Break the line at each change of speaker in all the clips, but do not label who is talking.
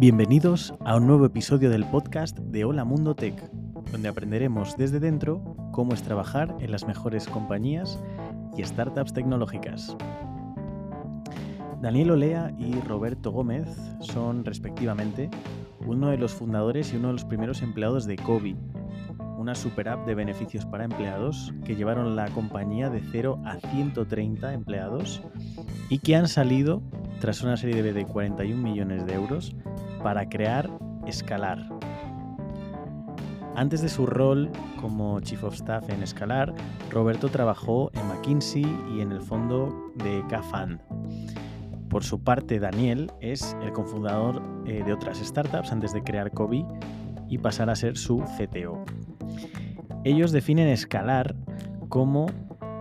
Bienvenidos a un nuevo episodio del podcast de Hola Mundo Tech, donde aprenderemos desde dentro cómo es trabajar en las mejores compañías y startups tecnológicas. Daniel Olea y Roberto Gómez son, respectivamente, uno de los fundadores y uno de los primeros empleados de Kobi, una super app de beneficios para empleados que llevaron la compañía de 0 a 130 empleados y que han salido, tras una serie de 41 millones de euros, para crear Escalar. Antes de su rol como Chief of Staff en Escalar, Roberto trabajó en McKinsey y en el fondo de CAFAN. Por su parte, Daniel es el cofundador eh, de otras startups antes de crear Kobe y pasar a ser su CTO. Ellos definen escalar como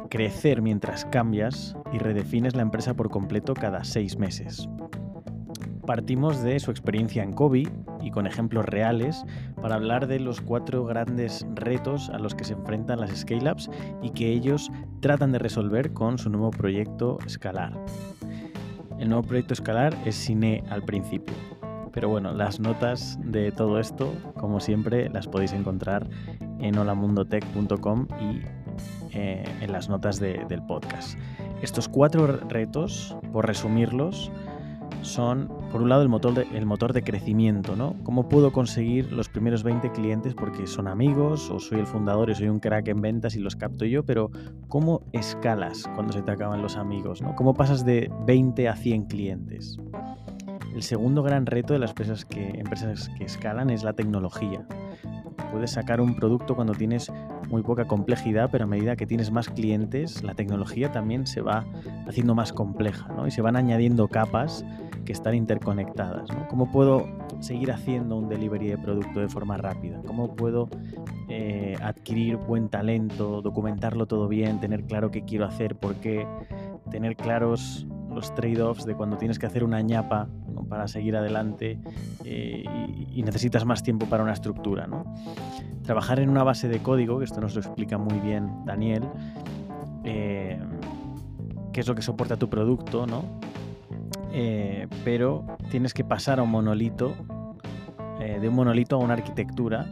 crecer mientras cambias y redefines la empresa por completo cada seis meses. Partimos de su experiencia en Kobe y con ejemplos reales para hablar de los cuatro grandes retos a los que se enfrentan las scale-ups y que ellos tratan de resolver con su nuevo proyecto Escalar. El nuevo proyecto Escalar es Cine al principio. Pero bueno, las notas de todo esto, como siempre, las podéis encontrar en holamundotech.com y eh, en las notas del podcast. Estos cuatro retos, por resumirlos, son, por un lado, el motor, de, el motor de crecimiento, ¿no? ¿Cómo puedo conseguir los primeros 20 clientes porque son amigos o soy el fundador y soy un crack en ventas y los capto yo? Pero ¿cómo escalas cuando se te acaban los amigos? ¿no? ¿Cómo pasas de 20 a 100 clientes? El segundo gran reto de las empresas que, empresas que escalan es la tecnología. Puedes sacar un producto cuando tienes muy poca complejidad, pero a medida que tienes más clientes, la tecnología también se va haciendo más compleja ¿no? y se van añadiendo capas que están interconectadas. ¿no? ¿Cómo puedo seguir haciendo un delivery de producto de forma rápida? ¿Cómo puedo eh, adquirir buen talento, documentarlo todo bien, tener claro qué quiero hacer, por qué, tener claros los trade-offs de cuando tienes que hacer una ñapa para seguir adelante eh, y, necesitas más tiempo para una estructura. ¿no? Trabajar en una base de código, que esto nos lo explica muy bien Daniel, eh, qué es lo que soporta tu producto, ¿no? Eh, pero tienes que pasar a un monolito, eh, de un monolito a una arquitectura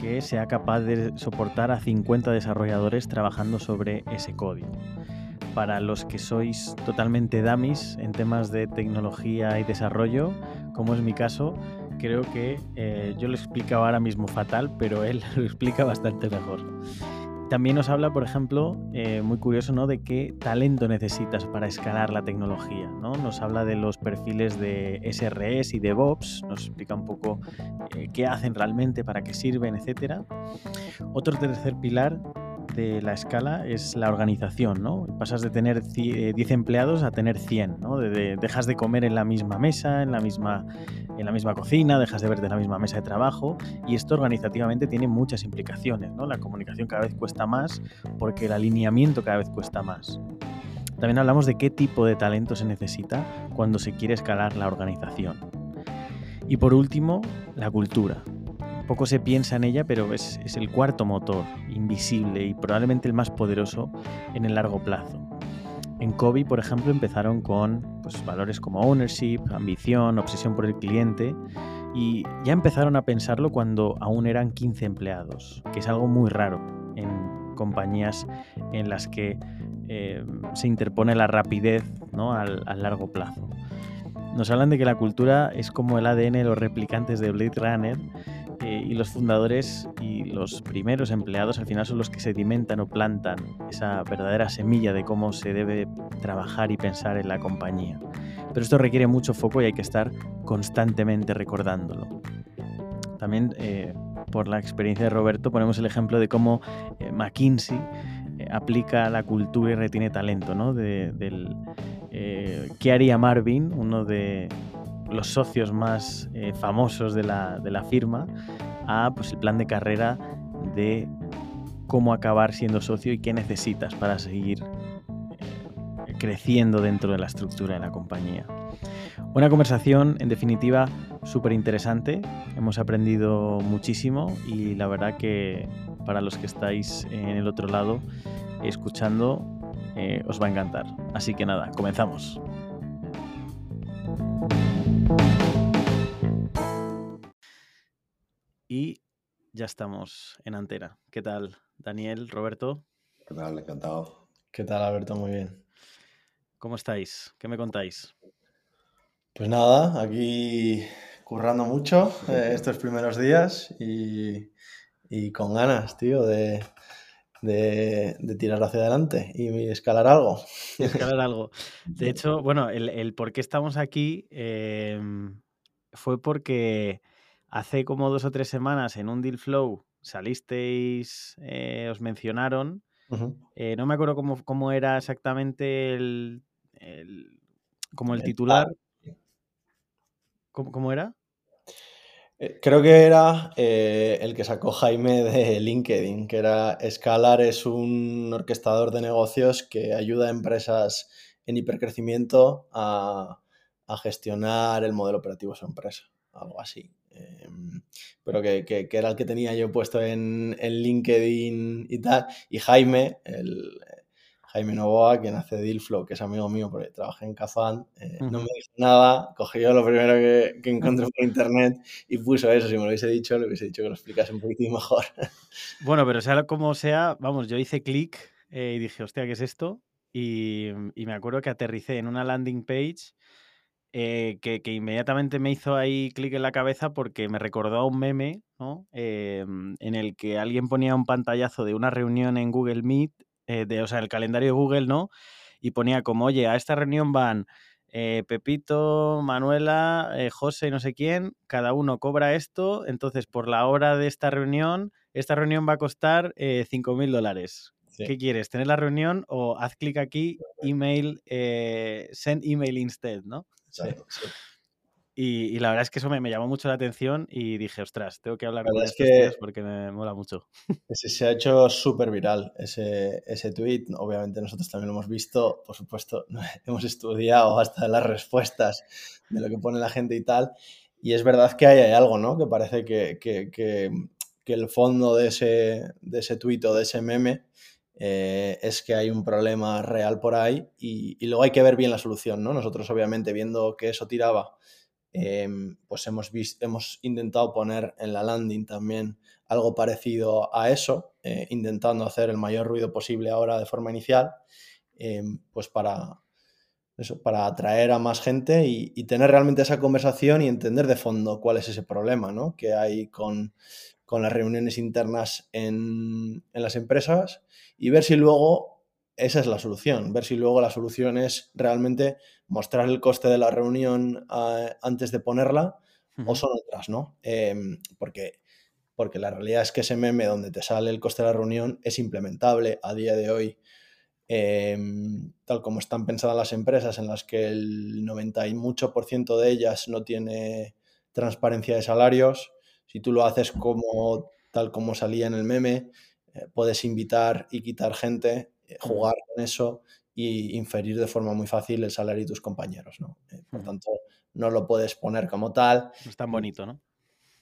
que sea capaz de soportar a 50 desarrolladores trabajando sobre ese código. Para los que sois totalmente dummies en temas de tecnología y desarrollo, como es mi caso, creo que eh, yo lo explicaba ahora mismo fatal, pero él lo explica bastante mejor. También nos habla, por ejemplo, eh, muy curioso, ¿no? De qué talento necesitas para escalar la tecnología, ¿no? Nos habla de los perfiles de SRS y DevOps, nos explica un poco eh, qué hacen realmente, para qué sirven, etc. Otro tercer pilar de la escala es la organización, ¿no? Pasas de tener 10 empleados a tener 100, ¿no? De, dejas de comer en la misma mesa, en la misma, en la misma cocina, dejas de verte en la misma mesa de trabajo y esto organizativamente tiene muchas implicaciones, ¿no? La comunicación cada vez cuesta más porque el alineamiento cada vez cuesta más. También hablamos de qué tipo de talento se necesita cuando se quiere escalar la organización. Y por último, la cultura. Poco se piensa en ella, pero es, es, el cuarto motor, invisible y probablemente el más poderoso en el largo plazo. En Kobe, por ejemplo, empezaron con pues, valores como ownership, ambición, obsesión por el cliente y ya empezaron a pensarlo cuando aún eran 15 empleados, que es algo muy raro en compañías en las que eh, se interpone la rapidez ¿no? al, al largo plazo. Nos hablan de que la cultura es como el ADN de los replicantes de Blade Runner eh, y los fundadores y los primeros empleados al final son los que sedimentan o plantan esa verdadera semilla de cómo se debe trabajar y pensar en la compañía. Pero esto requiere mucho foco y hay que estar constantemente recordándolo. También eh, por la experiencia de Roberto ponemos el ejemplo de cómo eh, McKinsey aplica la cultura y retiene talento, ¿no? De, del, ¿Qué haría Marvin, uno de los socios más eh, famosos de la, de la, firma, a pues, el plan de carrera de cómo acabar siendo socio y qué necesitas para seguir eh, creciendo dentro de la estructura de la compañía. Una conversación, en definitiva, súper interesante. Hemos aprendido muchísimo y la verdad que para los que estáis en el otro lado escuchando, eh, os va a encantar. Así que nada, comenzamos. Y ya estamos en antena. ¿Qué tal, Daniel, Roberto?
¿Qué tal? Encantado.
¿Qué tal, Alberto? Muy bien.
¿Cómo estáis? ¿Qué me contáis?
Pues nada, aquí currando mucho eh, estos primeros días y, y con ganas, tío, de, de, tirar hacia adelante y escalar algo.
escalar algo. De hecho, bueno, el, por qué estamos aquí em, fue porque hace como dos o tres semanas en un Deal Flow salisteis, eh, os mencionaron. Eh, no me acuerdo cómo, cómo era exactamente el, como el titular. ¿Cómo, cómo era?
Eh, creo que era eh, el que sacó Jaime de LinkedIn, que era Escalar es un orquestador de negocios que ayuda a empresas en hipercrecimiento a, gestionar el modelo operativo de su empresa, algo así. Em, pero que, era el que tenía yo puesto en, en LinkedIn y tal. Y Jaime, el, Jaime Novoa, quien hace Dealflow, que es amigo mío porque trabaja en Cafán, eh, no me dijo nada, cogió lo primero que, que encontré por internet y puso eso. Si me lo hubiese dicho, le hubiese dicho que lo explicase un poquitín mejor.
Bueno, pero sea como sea, vamos, yo hice clic eh, y dije, hostia, ¿qué es esto? Y, me acuerdo que aterricé en una landing page eh, que, inmediatamente me hizo ahí clic en la cabeza porque me recordó a un meme, ¿no? en el que alguien ponía un pantallazo de una reunión en Google Meet eh, de, o sea, el calendario de Google, ¿no? Y ponía como, oye, a esta reunión van eh, Pepito, Manuela, eh, José y no sé quién, cada uno cobra esto, entonces por la hora de esta reunión, esta reunión va a costar 5 mil dólares. ¿Qué quieres? ¿Tener la reunión o haz clic aquí, email, send email instead, ¿no? Sí, sí. Y, la verdad es que eso me, llamó mucho la atención y dije, ostras, tengo que hablar con estos tíos porque me mola mucho.
se ha hecho súper viral ese, ese tweet. Obviamente nosotros también lo hemos visto, por supuesto, hemos estudiado hasta las respuestas de lo que pone la gente y tal. Y es verdad que hay, algo, ¿no? Que parece que, que, que, el fondo de ese, de ese tweet o de ese meme eh, es que hay un problema real por ahí y, y, luego hay que ver bien la solución, ¿no? Nosotros obviamente viendo que eso tiraba Em, pues hemos, hemos intentado poner en la landing también algo parecido a eso, eh, intentando hacer el mayor ruido posible ahora de forma inicial, em, pues para, eso, para atraer a más gente y, tener realmente esa conversación y entender de fondo cuál es ese problema ¿no? que hay con, con las reuniones internas en, en las empresas y ver si luego esa es la solución, ver si luego la solución es realmente mostrar el coste de la reunión ah, antes de ponerla o son otras, ¿no? Em, porque, porque la realidad es que ese meme donde te sale el coste de la reunión es implementable a día de hoy, em, tal como están pensadas las empresas en las que el 90 y mucho por ciento de ellas no tiene transparencia de salarios. Si tú lo haces como tal como salía en el meme, eh, puedes invitar y quitar gente jugar con eso y inferir de forma muy fácil el salario de tus compañeros, ¿no? Eh, por tanto, no lo puedes poner como tal.
No es tan bonito, ¿no?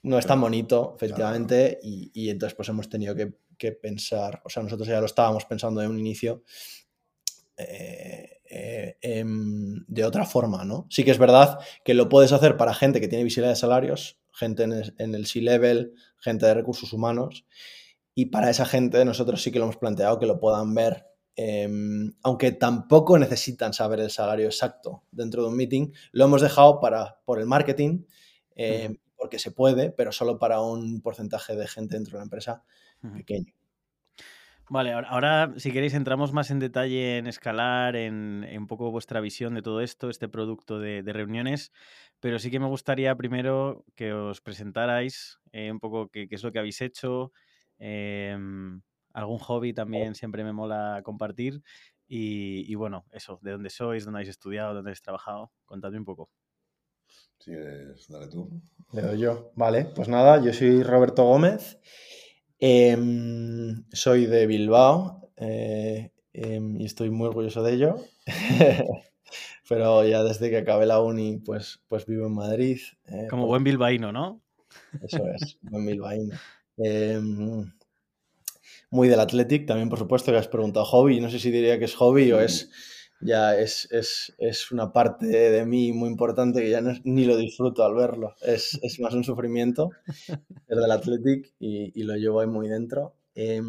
No es tan bonito, efectivamente, y, entonces pues hemos tenido que, pensar, o sea, nosotros ya lo estábamos pensando de un inicio, eh, em, de otra forma, ¿no? Sí que es verdad que lo puedes hacer para gente que tiene visibilidad de salarios, gente en el, en el C-Level, gente de recursos humanos, y para esa gente nosotros sí que lo hemos planteado que lo puedan ver Em, aunque tampoco necesitan saber el salario exacto dentro de un meeting, lo hemos dejado para, por el marketing, em, porque se puede, pero solo para un porcentaje de gente dentro de una empresa pequeño.
Vale, ahora, si queréis entramos más en detalle en escalar, en, un poco vuestra visión de todo esto, este producto de, reuniones, pero sí que me gustaría primero que os presentarais eh, un poco qué, es lo que habéis hecho, em, algún hobby también siempre me mola compartir. Y, bueno, eso, de dónde sois, dónde habéis estudiado, dónde habéis trabajado, contadme un poco.
Sí, dale tú.
Le doy yo. Vale, pues nada, yo soy Roberto Gómez, em, soy de Bilbao eh, em, y estoy muy orgulloso de ello. Pero ya desde que acabé la uni, pues, pues vivo en Madrid.
Eh, Como buen bilbaíno, ¿no?
Eso es, buen bilbaíno. Muy del Athletic, también por supuesto que has preguntado hobby, no sé si diría que es hobby o es ya es, es, es, una parte de mí muy importante que ya no, ni lo disfruto al verlo. Es, es más un sufrimiento, es del Athletic y, y, lo llevo ahí muy dentro. Eh,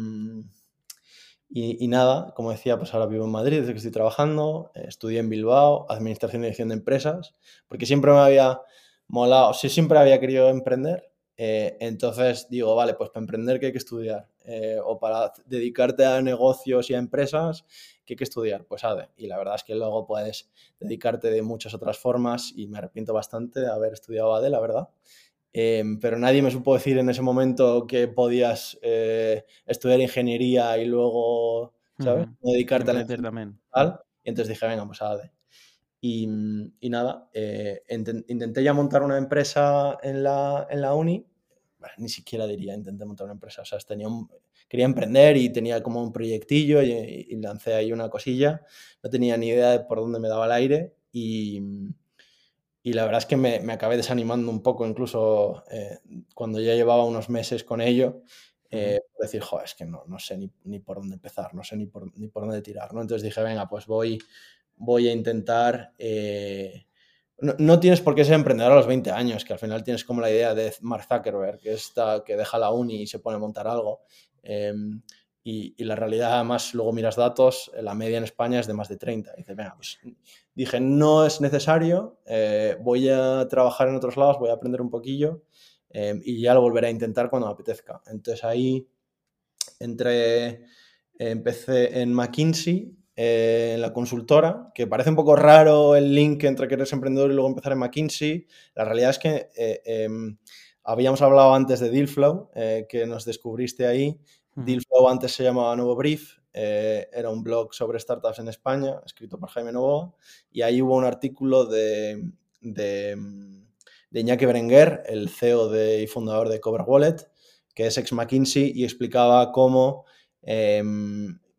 y, y, nada, como decía, pues ahora vivo en Madrid desde que estoy trabajando, eh, estudié en Bilbao, Administración y Dirección de Empresas, porque siempre me había molado, sí, siempre había querido emprender, eh, entonces digo, vale, pues para emprender ¿qué hay que estudiar? Eh, o para dedicarte a negocios y a empresas, ¿qué hay que estudiar? Pues ADE. Y la verdad es que luego puedes dedicarte de muchas otras formas y me arrepiento bastante de haber estudiado ADE, la verdad. Eh, pero nadie me supo decir en ese momento que podías eh, estudiar ingeniería y luego, ¿sabes? Dedicarte a la
también.
tal. Y entonces dije, venga, pues ADE. Y, y nada, eh, inten- intenté ya montar una empresa en la, en la uni. Bueno, ni siquiera diría intenté montar una empresa. O sea, tenía un- quería emprender y tenía como un proyectillo y, y lancé ahí una cosilla. No tenía ni idea de por dónde me daba el aire y, y la verdad es que me, me acabé desanimando un poco, incluso eh, cuando ya llevaba unos meses con ello, eh, decir, joder, es que no, no sé ni, ni por dónde empezar, no sé ni por, ni por dónde tirar, ¿no? Entonces dije, venga, pues voy, voy a intentar... eh, no, tienes por qué ser emprendedor a los 20 años, que al final tienes como la idea de Mark Zuckerberg, que, está, que deja la uni y se pone a montar algo. Eh, y, y, la realidad, además, luego miras datos, la media en España es de más de 30. Y venga, pues dije, no es necesario, eh, voy a trabajar en otros lados, voy a aprender un poquillo eh, y ya lo volveré a intentar cuando me apetezca. Entonces ahí entré, empecé en McKinsey, eh, en la consultora, que parece un poco raro el link entre querer ser emprendedor y luego empezar en McKinsey. La realidad es que eh, em, habíamos hablado antes de Dealflow, eh, que nos descubriste ahí. Uh -huh. Dealflow antes se llamaba Nuevo Brief, era un blog sobre startups en España, escrito por Jaime Novoa, y ahí hubo un artículo de, de, de Iñaki Berenguer, el CEO de, y fundador de Cover Wallet, que es ex McKinsey, y explicaba cómo, eh,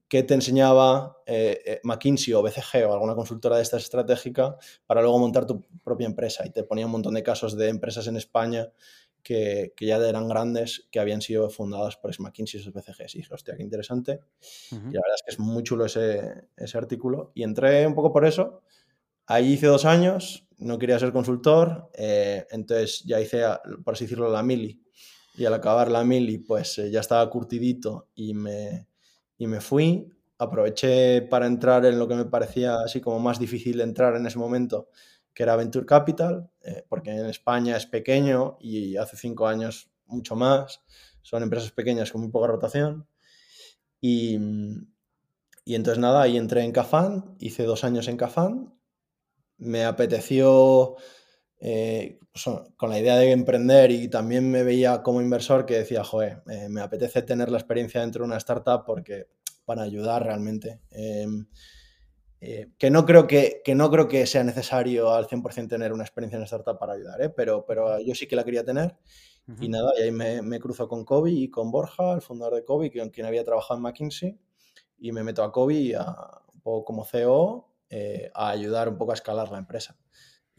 qué te enseñaba eh, McKinsey o BCG o alguna consultora de esta estratégica para luego montar tu propia empresa. Y te ponía un montón de casos de empresas en España que, que, ya eran grandes, que habían sido fundadas por McKinsey sus BCGs. Y dije, hostia, qué interesante. Uh -huh. Y la verdad es que es muy chulo ese, ese, artículo. Y entré un poco por eso. Ahí hice dos años, no quería ser consultor, eh, entonces ya hice, por así decirlo, la mili. Y al acabar la mili, pues eh, ya estaba curtidito y me, y me fui. Aproveché para entrar en lo que me parecía así como más difícil entrar en ese momento, que era Venture Capital, eh, porque en España es pequeño y hace cinco años mucho más. Son empresas pequeñas con muy poca rotación. Y, y entonces nada, ahí entré en Cafán, hice dos años en Cafán. Me apeteció, eh, pues, con la idea de emprender y también me veía como inversor que decía, joder, eh, me apetece tener la experiencia dentro de una startup porque para ayudar realmente. Eh, eh, que, no creo que, que, no creo que sea necesario al 100% tener una experiencia en startup para ayudar, ¿eh? pero, pero yo sí que la quería tener. Uh -huh. Y nada, y ahí me, me, cruzo con Kobe y con Borja, el fundador de Kobe, con quien había trabajado en McKinsey, y me meto a Kobe a, un poco como CEO eh, a ayudar un poco a escalar la empresa.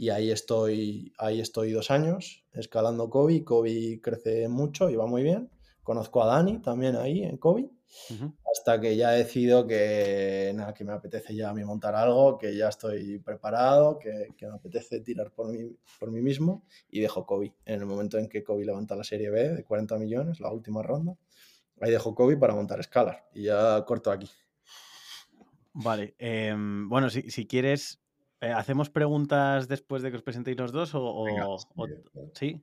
Y ahí estoy, ahí estoy dos años escalando Kobe. Kobe crece mucho y va muy bien. Conozco a Dani también ahí en Kobe. Uh -huh. Hasta que ya he decidido que, nada, que me apetece ya a mí montar algo, que ya estoy preparado, que, que, me apetece tirar por mí, por mí mismo y dejo Kobe. En el momento en que Kobe levanta la serie B de 40 millones, la última ronda, ahí dejo Kobe para montar Scalar y ya corto aquí.
Vale, eh, bueno, si, si quieres, eh, ¿hacemos preguntas después de que os presentéis los dos o, o,
Venga,
o ¿sí?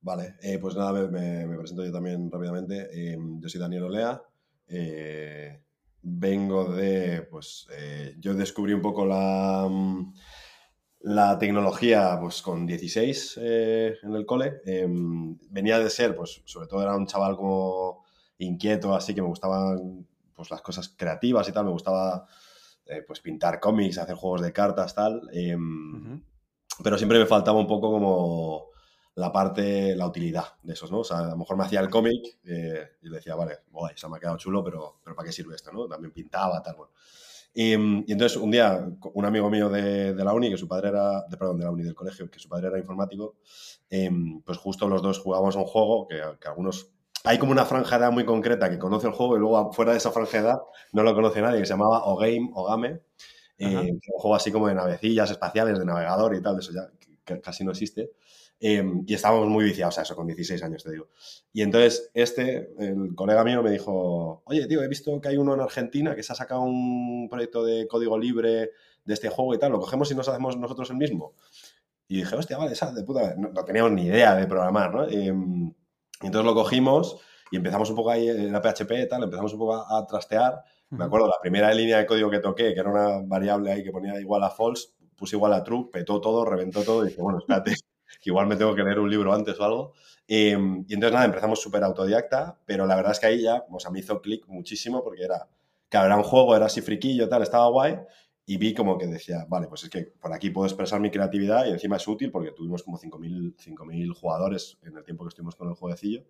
Vale, eh, pues nada, me, me, me, presento yo también rápidamente. Eh, yo soy Daniel Olea. Vengo de, pues, yo descubrí un poco la, la tecnología, pues, con 16 eh, en el cole. Venía de ser, pues, sobre todo era un chaval como inquieto, así que me gustaban, pues, las cosas creativas y tal. Me gustaba, eh, pues, pintar cómics, hacer juegos de cartas, tal. Uh -huh. Pero siempre me faltaba un poco como la parte, la utilidad de esos, ¿no? O sea, a lo mejor me hacía el cómic eh, y le decía, vale, guay, se me ha quedado chulo, pero, pero ¿para qué sirve esto, no? También pintaba, tal, bueno. Y, y entonces un día, un amigo mío de, de, la uni, que su padre era, de, perdón, de la uni del colegio, que su padre era informático, eh, pues justo los dos jugábamos a un juego que, que algunos hay como una franja de edad muy concreta que conoce el juego y luego fuera de esa franja de edad no lo conoce nadie, que se llamaba O Game, O Game. un juego así como de navecillas espaciales, de navegador y tal, de eso ya casi no existe. Em, y estábamos muy viciados a eso, con 16 años, te digo. Y entonces este, el colega mío me dijo, oye, tío, he visto que hay uno en Argentina que se ha sacado un proyecto de código libre de este juego y tal, ¿lo cogemos y nos hacemos nosotros el mismo? Y dije, hostia, vale, esa de puta, no, teníamos ni idea de programar, ¿no? Em, y entonces lo cogimos y empezamos un poco ahí en la PHP y tal, empezamos un poco a, trastear. Me acuerdo, la primera línea de código que toqué, que era una variable ahí que ponía igual a false, puse igual a true, petó todo, reventó todo y dije, bueno, espérate, que igual me tengo que leer un libro antes o algo. Em, y entonces nada, empezamos súper autodidacta, pero la verdad es que ahí ya, o sea, me hizo clic muchísimo porque era, que era un juego, era así friquillo, tal, estaba guay, y vi como que decía, vale, pues es que por aquí puedo expresar mi creatividad y encima es útil porque tuvimos como 5.000 jugadores en el tiempo que estuvimos con el jueguecillo.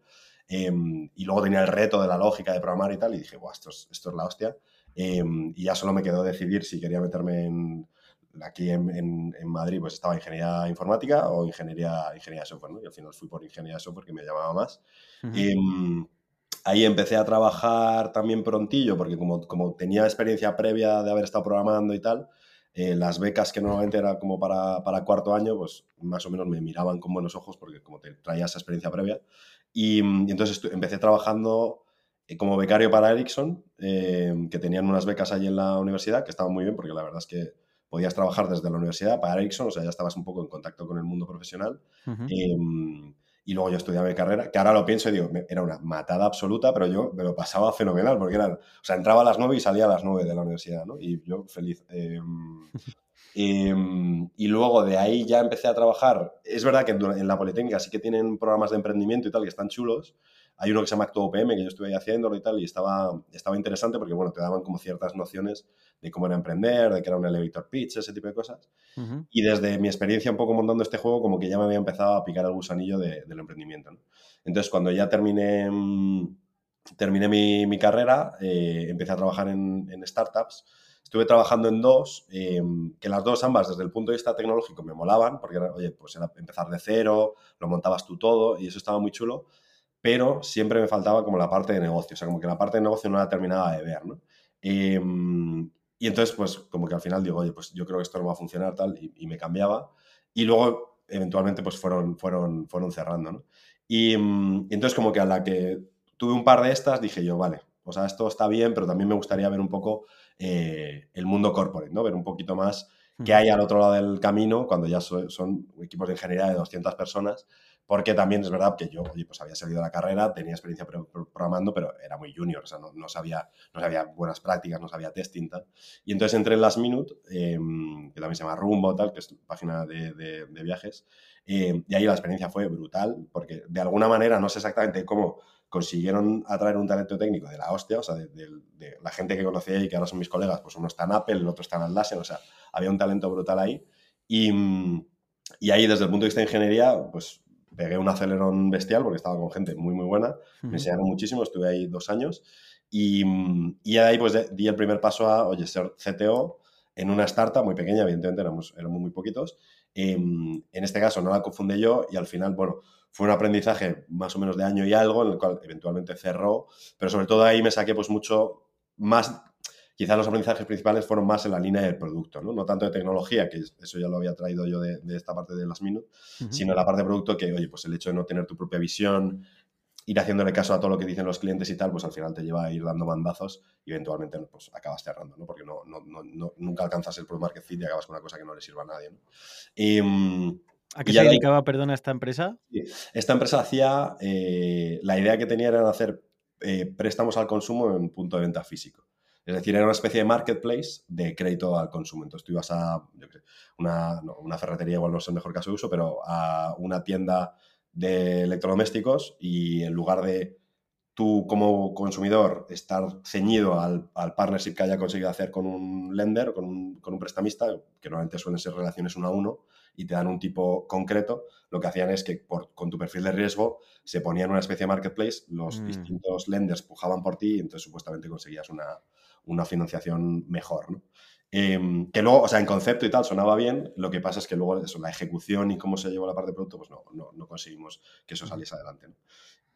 Em, y luego tenía el reto de la lógica de programar y tal, y dije, guau, esto es, esto es la hostia. Em, y ya solo me quedó decidir si quería meterme en, aquí en, en, Madrid pues estaba ingeniería informática o ingeniería, ingeniería software, ¿no? Y al final fui por ingeniería software que me llamaba más. Y mm, ahí empecé a trabajar también prontillo, porque como, como tenía experiencia previa de haber estado programando y tal, eh, las becas que normalmente eran como para, para, cuarto año, pues más o menos me miraban con buenos ojos porque como te traía esa experiencia previa. Y, mm, y entonces empecé trabajando eh, como becario para Ericsson, eh, que tenían unas becas allí en la universidad, que estaban muy bien porque la verdad es que podías trabajar desde la universidad para Ericsson, o sea, ya estabas un poco en contacto con el mundo profesional. Y luego yo estudiaba mi carrera, que ahora lo pienso y digo, era una matada absoluta, pero yo me lo pasaba fenomenal, porque era, o sea, entraba a las 9 y salía a las 9 de la universidad, ¿no? Y yo feliz. Em, em, y luego de ahí ya empecé a trabajar. Es verdad que en la Politécnica sí que tienen programas de emprendimiento y tal que están chulos, hay uno que se llama ActuOPM, que yo estuve ahí haciéndolo y tal, y estaba, estaba interesante porque, bueno, te daban como ciertas nociones de cómo era emprender, de que era un elevator pitch, ese tipo de cosas. Y desde mi experiencia un poco montando este juego, como que ya me había empezado a picar el gusanillo del emprendimiento. Entonces, cuando ya terminé, mm, terminé mi, carrera, eh, empecé a trabajar en, startups. Estuve trabajando en dos, em, que las dos ambas desde el punto de vista tecnológico me molaban, porque era, oye, pues era empezar de cero, lo montabas tú todo y eso estaba muy chulo pero siempre me faltaba como la parte de negocio, o sea, como que la parte de negocio no la terminaba de ver, ¿no? Em, y entonces, pues como que al final digo, oye, pues yo creo que esto no va a funcionar tal, y, me cambiaba. Y luego, eventualmente, pues fueron, fueron, fueron cerrando, ¿no? Y, mm, y, entonces como que a la que tuve un par de estas, dije yo, vale, o sea, esto está bien, pero también me gustaría ver un poco eh, el mundo corporate, ¿no? Ver un poquito más qué hay al otro lado del camino cuando ya son equipos de ingeniería de 200 personas porque también es verdad que yo, oye, pues había salido de la carrera, tenía experiencia programando, pero era muy junior, o sea, no, sabía, no sabía buenas prácticas, no sabía testing, tal. Y entonces entré en Last Minute, em, que también se llama Rumbo, tal, que es página de, viajes, em, y ahí la experiencia fue brutal, porque de alguna manera, no sé exactamente cómo consiguieron atraer un talento técnico de la hostia, o sea, de, la gente que conocía y que ahora son mis colegas, pues uno está en Apple, el otro está en Atlassian, o sea, había un talento brutal ahí. Y, y ahí, desde el punto de vista de ingeniería, pues pegué un acelerón bestial porque estaba con gente muy, muy buena. Me enseñaron muchísimo, estuve ahí dos años. Y, y ahí pues di el primer paso a, oye, ser CTO en una startup muy pequeña, evidentemente éramos, éramos muy poquitos. Em, en este caso no la confundí yo y al final, bueno, fue un aprendizaje más o menos de año y algo, en el cual eventualmente cerró, pero sobre todo ahí me saqué pues mucho más quizás los aprendizajes principales fueron más en la línea del producto, ¿no? No tanto de tecnología, que eso ya lo había traído yo de, esta parte de las Minute, sino la parte de producto que, oye, pues el hecho de no tener tu propia visión, ir haciéndole caso a todo lo que dicen los clientes y tal, pues al final te lleva a ir dando mandazos y eventualmente pues acabas cerrando, ¿no? Porque no, nunca alcanzas el product market fit y acabas con una cosa que no le sirva a nadie, ¿no?
Y, mm, ¿A qué se dedicaba, perdona, esta empresa?
Esta empresa hacía, eh, la idea que tenía era hacer eh, préstamos al consumo en punto de venta físico. Es decir, era una especie de marketplace de crédito al consumo. Entonces tú ibas a una, ferretería, igual no es el mejor caso de uso, pero a una tienda de electrodomésticos y en lugar de tú como consumidor estar ceñido al, partnership que haya conseguido hacer con un lender, con un, con un prestamista, que normalmente suelen ser relaciones uno a uno, y te dan un tipo concreto, lo que hacían es que por, con tu perfil de riesgo se ponían una especie de marketplace, los mm. distintos lenders pujaban por ti y entonces supuestamente conseguías una, una financiación mejor, ¿no? Em, que luego, o sea, en concepto y tal sonaba bien, lo que pasa es que luego eso, la ejecución y cómo se llevó la parte de producto, pues no, no, conseguimos que eso saliese adelante.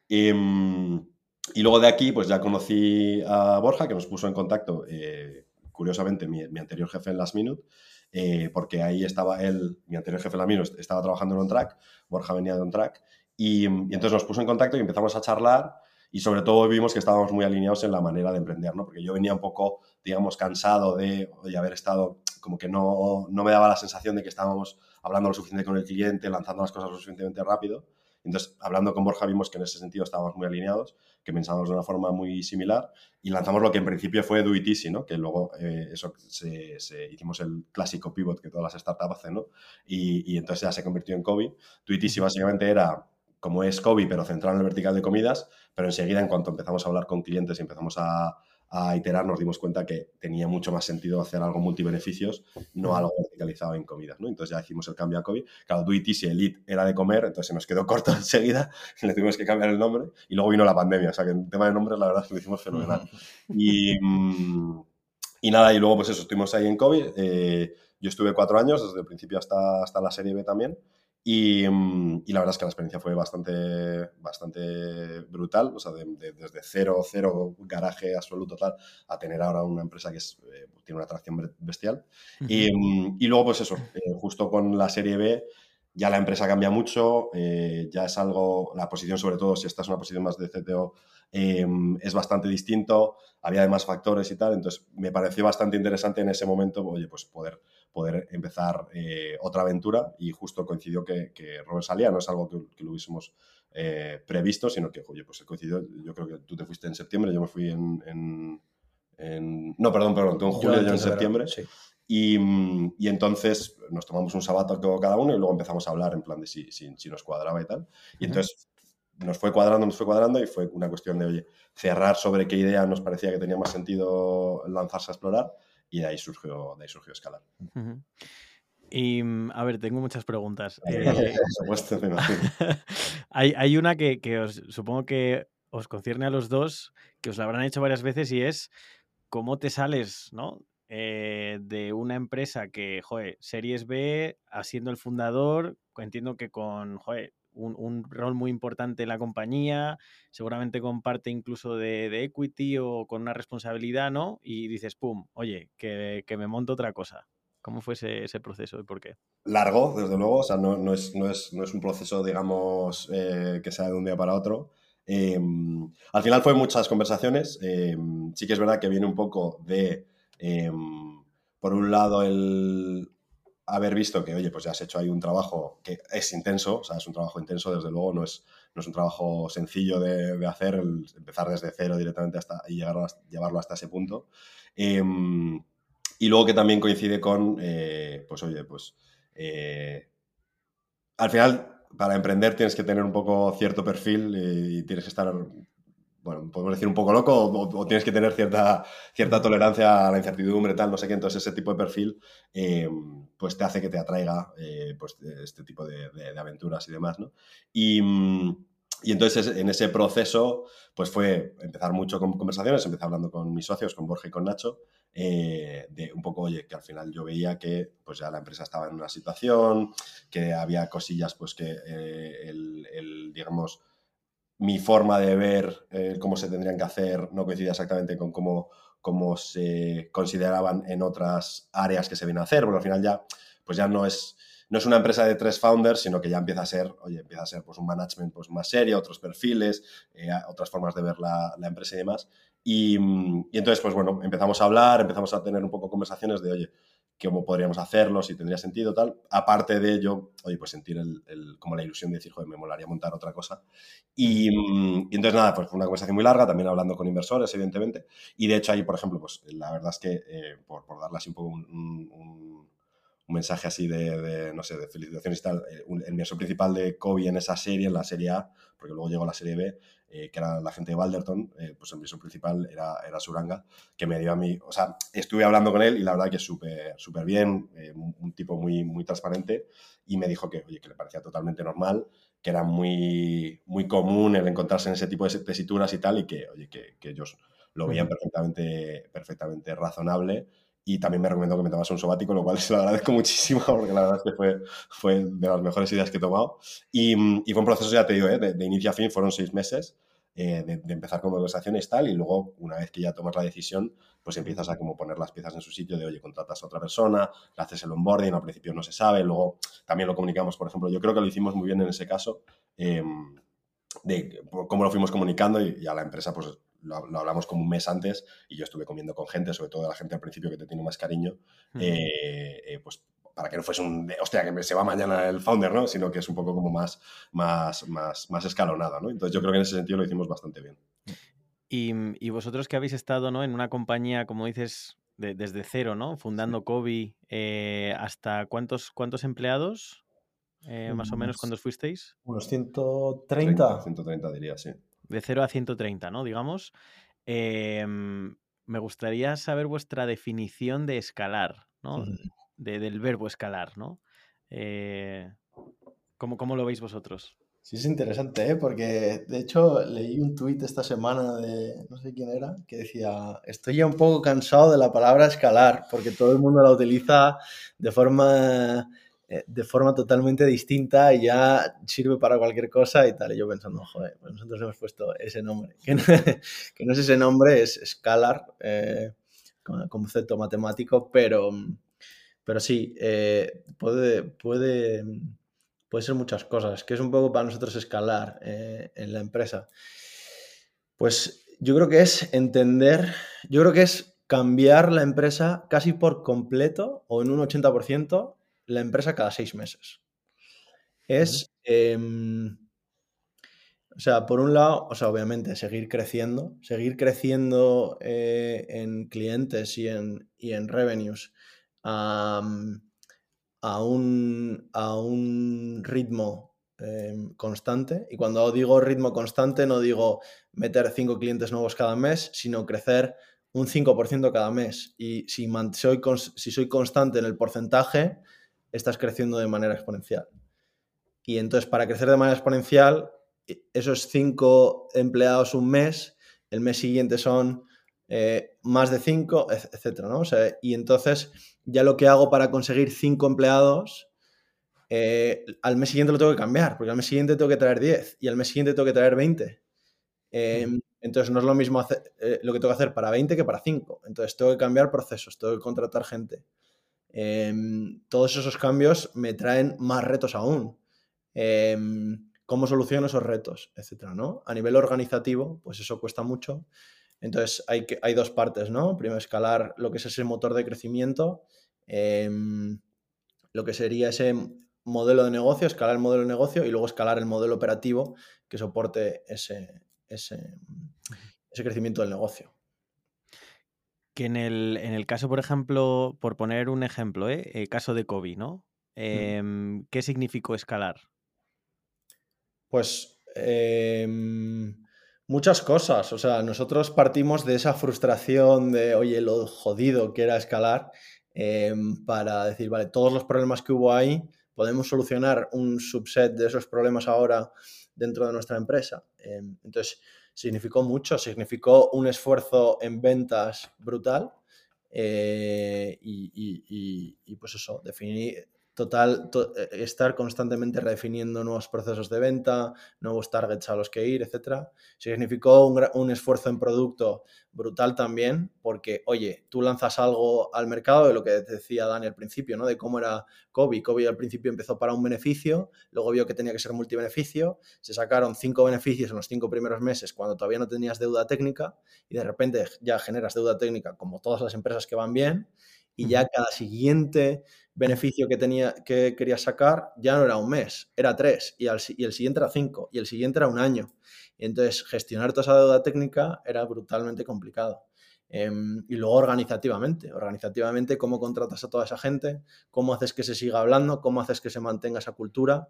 Em, y luego de aquí, pues ya conocí a Borja, que nos puso en contacto, eh, curiosamente, mi, anterior jefe en Last Minute, eh, porque ahí estaba él, mi anterior jefe en Last Minute, estaba trabajando en On Track, Borja venía de On Track, y, entonces nos puso en contacto y empezamos a charlar y sobre todo vimos que estábamos muy alineados en la manera de emprender, ¿no? Porque yo venía un poco, digamos, cansado de haber estado, como que no, no me daba la sensación de que estábamos hablando lo suficiente con el cliente, lanzando las cosas lo suficientemente rápido. Entonces, hablando con Borja, vimos que en ese sentido estábamos muy alineados, que pensábamos de una forma muy similar y lanzamos lo que en principio fue Do It Easy, ¿no? que luego eh, eso se, hicimos el clásico pivot que todas las startups hacen, ¿no? y, y entonces ya se convirtió en Kobe. Do It Easy básicamente era como es Kobe, pero centrado en el vertical de comidas, pero enseguida, en cuanto empezamos a hablar con clientes y empezamos a, a iterar, nos dimos cuenta que tenía mucho más sentido hacer algo multibeneficios, no algo verticalizado en comidas, ¿no? Entonces ya hicimos el cambio a COVID. Claro, Do It Easy Elite era de comer, entonces se nos quedó corto enseguida le tuvimos que cambiar el nombre. Y luego vino la pandemia, o sea que en tema de nombres la verdad es que lo hicimos fenomenal. Y, y nada, y luego pues eso, estuvimos ahí en COVID. Eh, yo estuve cuatro años, desde el principio hasta, hasta la serie B también. Mm, y, la verdad es que la experiencia fue bastante, bastante brutal, o sea, desde cero, cero garaje absoluto tal, a tener ahora una empresa que es, eh, tiene una atracción bestial. y, mm, y, luego, pues eso, eh, justo con la serie B, ya la empresa cambia mucho, eh, ya es algo, la posición sobre todo, si estás en una posición más de CTO, es bastante distinto, había además factores y tal, entonces me pareció bastante interesante en ese momento, oye, pues poder poder empezar eh, otra aventura y justo coincidió que, Robert salía, no es algo que, lo hubiésemos eh, previsto, sino que, oye, pues coincidió, yo creo que tú te fuiste en septiembre, yo me fui en... no, perdón, perdón, tú en julio, yo, en septiembre. Y, y, entonces nos tomamos un sabato cada uno y luego empezamos a hablar en plan de si, si, si nos cuadraba y tal. Y entonces nos fue cuadrando, nos fue cuadrando y fue una cuestión de, oye, cerrar sobre qué idea nos parecía que tenía más sentido lanzarse a explorar y de ahí surgió, de ahí surgió Escalar.
Y mm, a ver, tengo muchas preguntas. Eh, Por supuesto, hay, hay, una que, que os, supongo que os concierne a los dos, que os la habrán hecho varias veces y es cómo te sales, ¿no? Eh, de una empresa que, joder, Series B, siendo el fundador, entiendo que con, joder, un, rol muy importante en la compañía, seguramente con parte incluso de, equity o con una responsabilidad, ¿no? Y dices, pum, oye, que, me monto otra cosa. ¿Cómo fue ese, proceso y por qué?
Largo, desde luego, o sea, no, es, no, es, un proceso, digamos, eh, que sea de un día para otro. Em, al final fue muchas conversaciones. Em, sí que es verdad que viene un poco de, por un lado, el, haber visto que, oye, pues ya has hecho ahí un trabajo que es intenso, o sea, es un trabajo intenso, desde luego, no es, no es un trabajo sencillo de, hacer, empezar desde cero directamente hasta y llegar llevarlo hasta ese punto. Em, y luego que también coincide con, eh, pues oye, pues eh, al final para emprender tienes que tener un poco cierto perfil y tienes que estar bueno, podemos decir un poco loco o, tienes que tener cierta, cierta tolerancia a la incertidumbre, tal, no sé qué. Entonces, ese tipo de perfil, eh, pues te hace que te atraiga eh, pues, este tipo de, aventuras y demás, ¿no? Y, y, entonces, en ese proceso, pues fue empezar mucho con conversaciones, empecé hablando con mis socios, con Borja y con Nacho, eh, de un poco, oye, que al final yo veía que pues ya la empresa estaba en una situación, que había cosillas, pues que el, el digamos, mi forma de ver eh, cómo se tendrían que hacer no coincidía exactamente con cómo, cómo se consideraban en otras áreas que se vienen a hacer, porque al final ya, pues ya no es, no es una empresa de tres founders, sino que ya empieza a ser, oye, empieza a ser pues, un management pues, más serio, otros perfiles, eh, otras formas de ver la, empresa y demás. Y, y, entonces, pues bueno, empezamos a hablar, empezamos a tener un poco conversaciones de, oye, cómo podríamos hacerlo, si tendría sentido, tal. Aparte de ello, oye, pues sentir el, como la ilusión de decir, joder, me molaría montar otra cosa. Y, y, entonces, nada, pues fue una conversación muy larga, también hablando con inversores, evidentemente. Y de hecho, ahí, por ejemplo, pues la verdad es que, eh, por, por, darle así un poco un, un, mensaje así de, no sé, de felicitaciones y tal, eh, el inversor principal de Kobe en esa serie, en la serie A, porque luego llegó la serie B, eh, que era la gente de Balderton, eh, pues el inversor principal era, era Suranga, que me dio a mí, o sea, estuve hablando con él y la verdad que súper súper bien, eh, un, tipo muy, muy transparente y me dijo que, oye, que le parecía totalmente normal, que era muy, muy común el encontrarse en ese tipo de tesituras y tal y que, oye, que, que ellos lo veían perfectamente, perfectamente razonable y también me recomiendo que me tomase un sobático, lo cual se lo agradezco muchísimo porque la verdad es que fue, fue de las mejores ideas que he tomado. Y, y fue un proceso, ya te digo, ¿eh? de, inicio a fin fueron seis meses. eh, de, empezar con conversaciones tal, y luego, una vez que ya tomas la decisión, pues empiezas a como poner las piezas en su sitio de, oye, contratas a otra persona, le haces el onboarding, al principio no se sabe, luego también lo comunicamos, por ejemplo, yo creo que lo hicimos muy bien en ese caso, em, de cómo lo fuimos comunicando y, a la empresa, pues lo, hablamos como un mes antes y yo estuve comiendo con gente, sobre todo la gente al principio que te tiene más cariño, eh, eh, pues para que no fuese un, hostia, que se va mañana el founder, ¿no? Sino que es un poco como más, más, más, más escalonada, ¿no? Entonces yo creo que en ese sentido lo hicimos bastante bien.
Y, vosotros que habéis estado, ¿no? En una compañía, como dices, desde cero, ¿no? Fundando Kobe, eh, ¿hasta cuántos, cuántos empleados? Eh, más o menos, cuando fuisteis?
Unos 130.
130 diría, sí.
De 0 a 130, ¿no? Digamos. Em, me gustaría saber vuestra definición de escalar, ¿no? del verbo escalar, ¿no? Eh, ¿cómo, lo veis vosotros?
Sí, es interesante, ¿eh? porque de hecho leí un tuit esta semana de no sé quién era, que decía, estoy ya un poco cansado de la palabra escalar, porque todo el mundo la utiliza de forma, de forma totalmente distinta y ya sirve para cualquier cosa y tal. Y yo pensando, joder, pues nosotros hemos puesto ese nombre, que no, es ese nombre, es escalar, eh, concepto matemático, pero pero sí, eh, puede, puede, puede ser muchas cosas, que es un poco para nosotros escalar eh, en la empresa. Pues yo creo que es entender, yo creo que es cambiar la empresa casi por completo o en un 80% la empresa cada seis meses. Es, em, o sea, por un lado, o sea, obviamente seguir creciendo, seguir creciendo eh, en clientes y en, y en revenues a, un, a un ritmo em, constante. Y cuando digo ritmo constante, no digo meter cinco clientes nuevos cada mes, sino crecer un 5% cada mes. Y si soy, si soy constante en el porcentaje, estás creciendo de manera exponencial. Y entonces, para crecer de manera exponencial, esos cinco empleados un mes, el mes siguiente son eh, más de cinco, etcétera, ¿no? y entonces ya lo que hago para conseguir cinco empleados, eh, al mes siguiente lo tengo que cambiar, porque al mes siguiente tengo que traer 10 y al mes siguiente tengo que traer 20. Em, entonces no es lo mismo eh, lo que tengo que hacer para 20 que para 5. Entonces tengo que cambiar procesos, tengo que contratar gente. Em, todos esos cambios me traen más retos aún. Em, ¿Cómo soluciono esos retos? Etcétera, ¿no? A nivel organizativo, pues eso cuesta mucho. Entonces hay, que, hay dos partes, ¿no? Primero escalar lo que es ese motor de crecimiento, em, lo que sería ese modelo de negocio, escalar el modelo de negocio y luego escalar el modelo operativo que soporte ese, ese, crecimiento del negocio.
Que en el, caso, por ejemplo, por poner un ejemplo, ¿eh? el caso de COVID, ¿no? Em, ¿Qué significó escalar?
Pues em, Muchas cosas, o sea, nosotros partimos de esa frustración de, oye, lo jodido que era escalar, em, para decir, vale, todos los problemas que hubo ahí, podemos solucionar un subset de esos problemas ahora dentro de nuestra empresa. Em, entonces, significó mucho, significó un esfuerzo en ventas brutal eh, y, y, pues eso, definir, total, eh, estar constantemente redefiniendo nuevos procesos de venta, nuevos targets a los que ir, etc. Significó un, esfuerzo en producto brutal también, porque, oye, tú lanzas algo al mercado de lo que decía Dani al principio, ¿no? De cómo era Kobe. Kobe al principio empezó para un beneficio, luego vio que tenía que ser multibeneficio, se sacaron cinco beneficios en los cinco primeros meses cuando todavía no tenías deuda técnica y de repente ya generas deuda técnica como todas las empresas que van bien y ya cada siguiente beneficio que, tenía, que quería sacar ya no era un mes, era tres, y, el siguiente era cinco, y el siguiente era un año. entonces, gestionar toda esa deuda técnica era brutalmente complicado. Em, y luego organizativamente, organizativamente, cómo contratas a toda esa gente, cómo haces que se siga hablando, cómo haces que se mantenga esa cultura,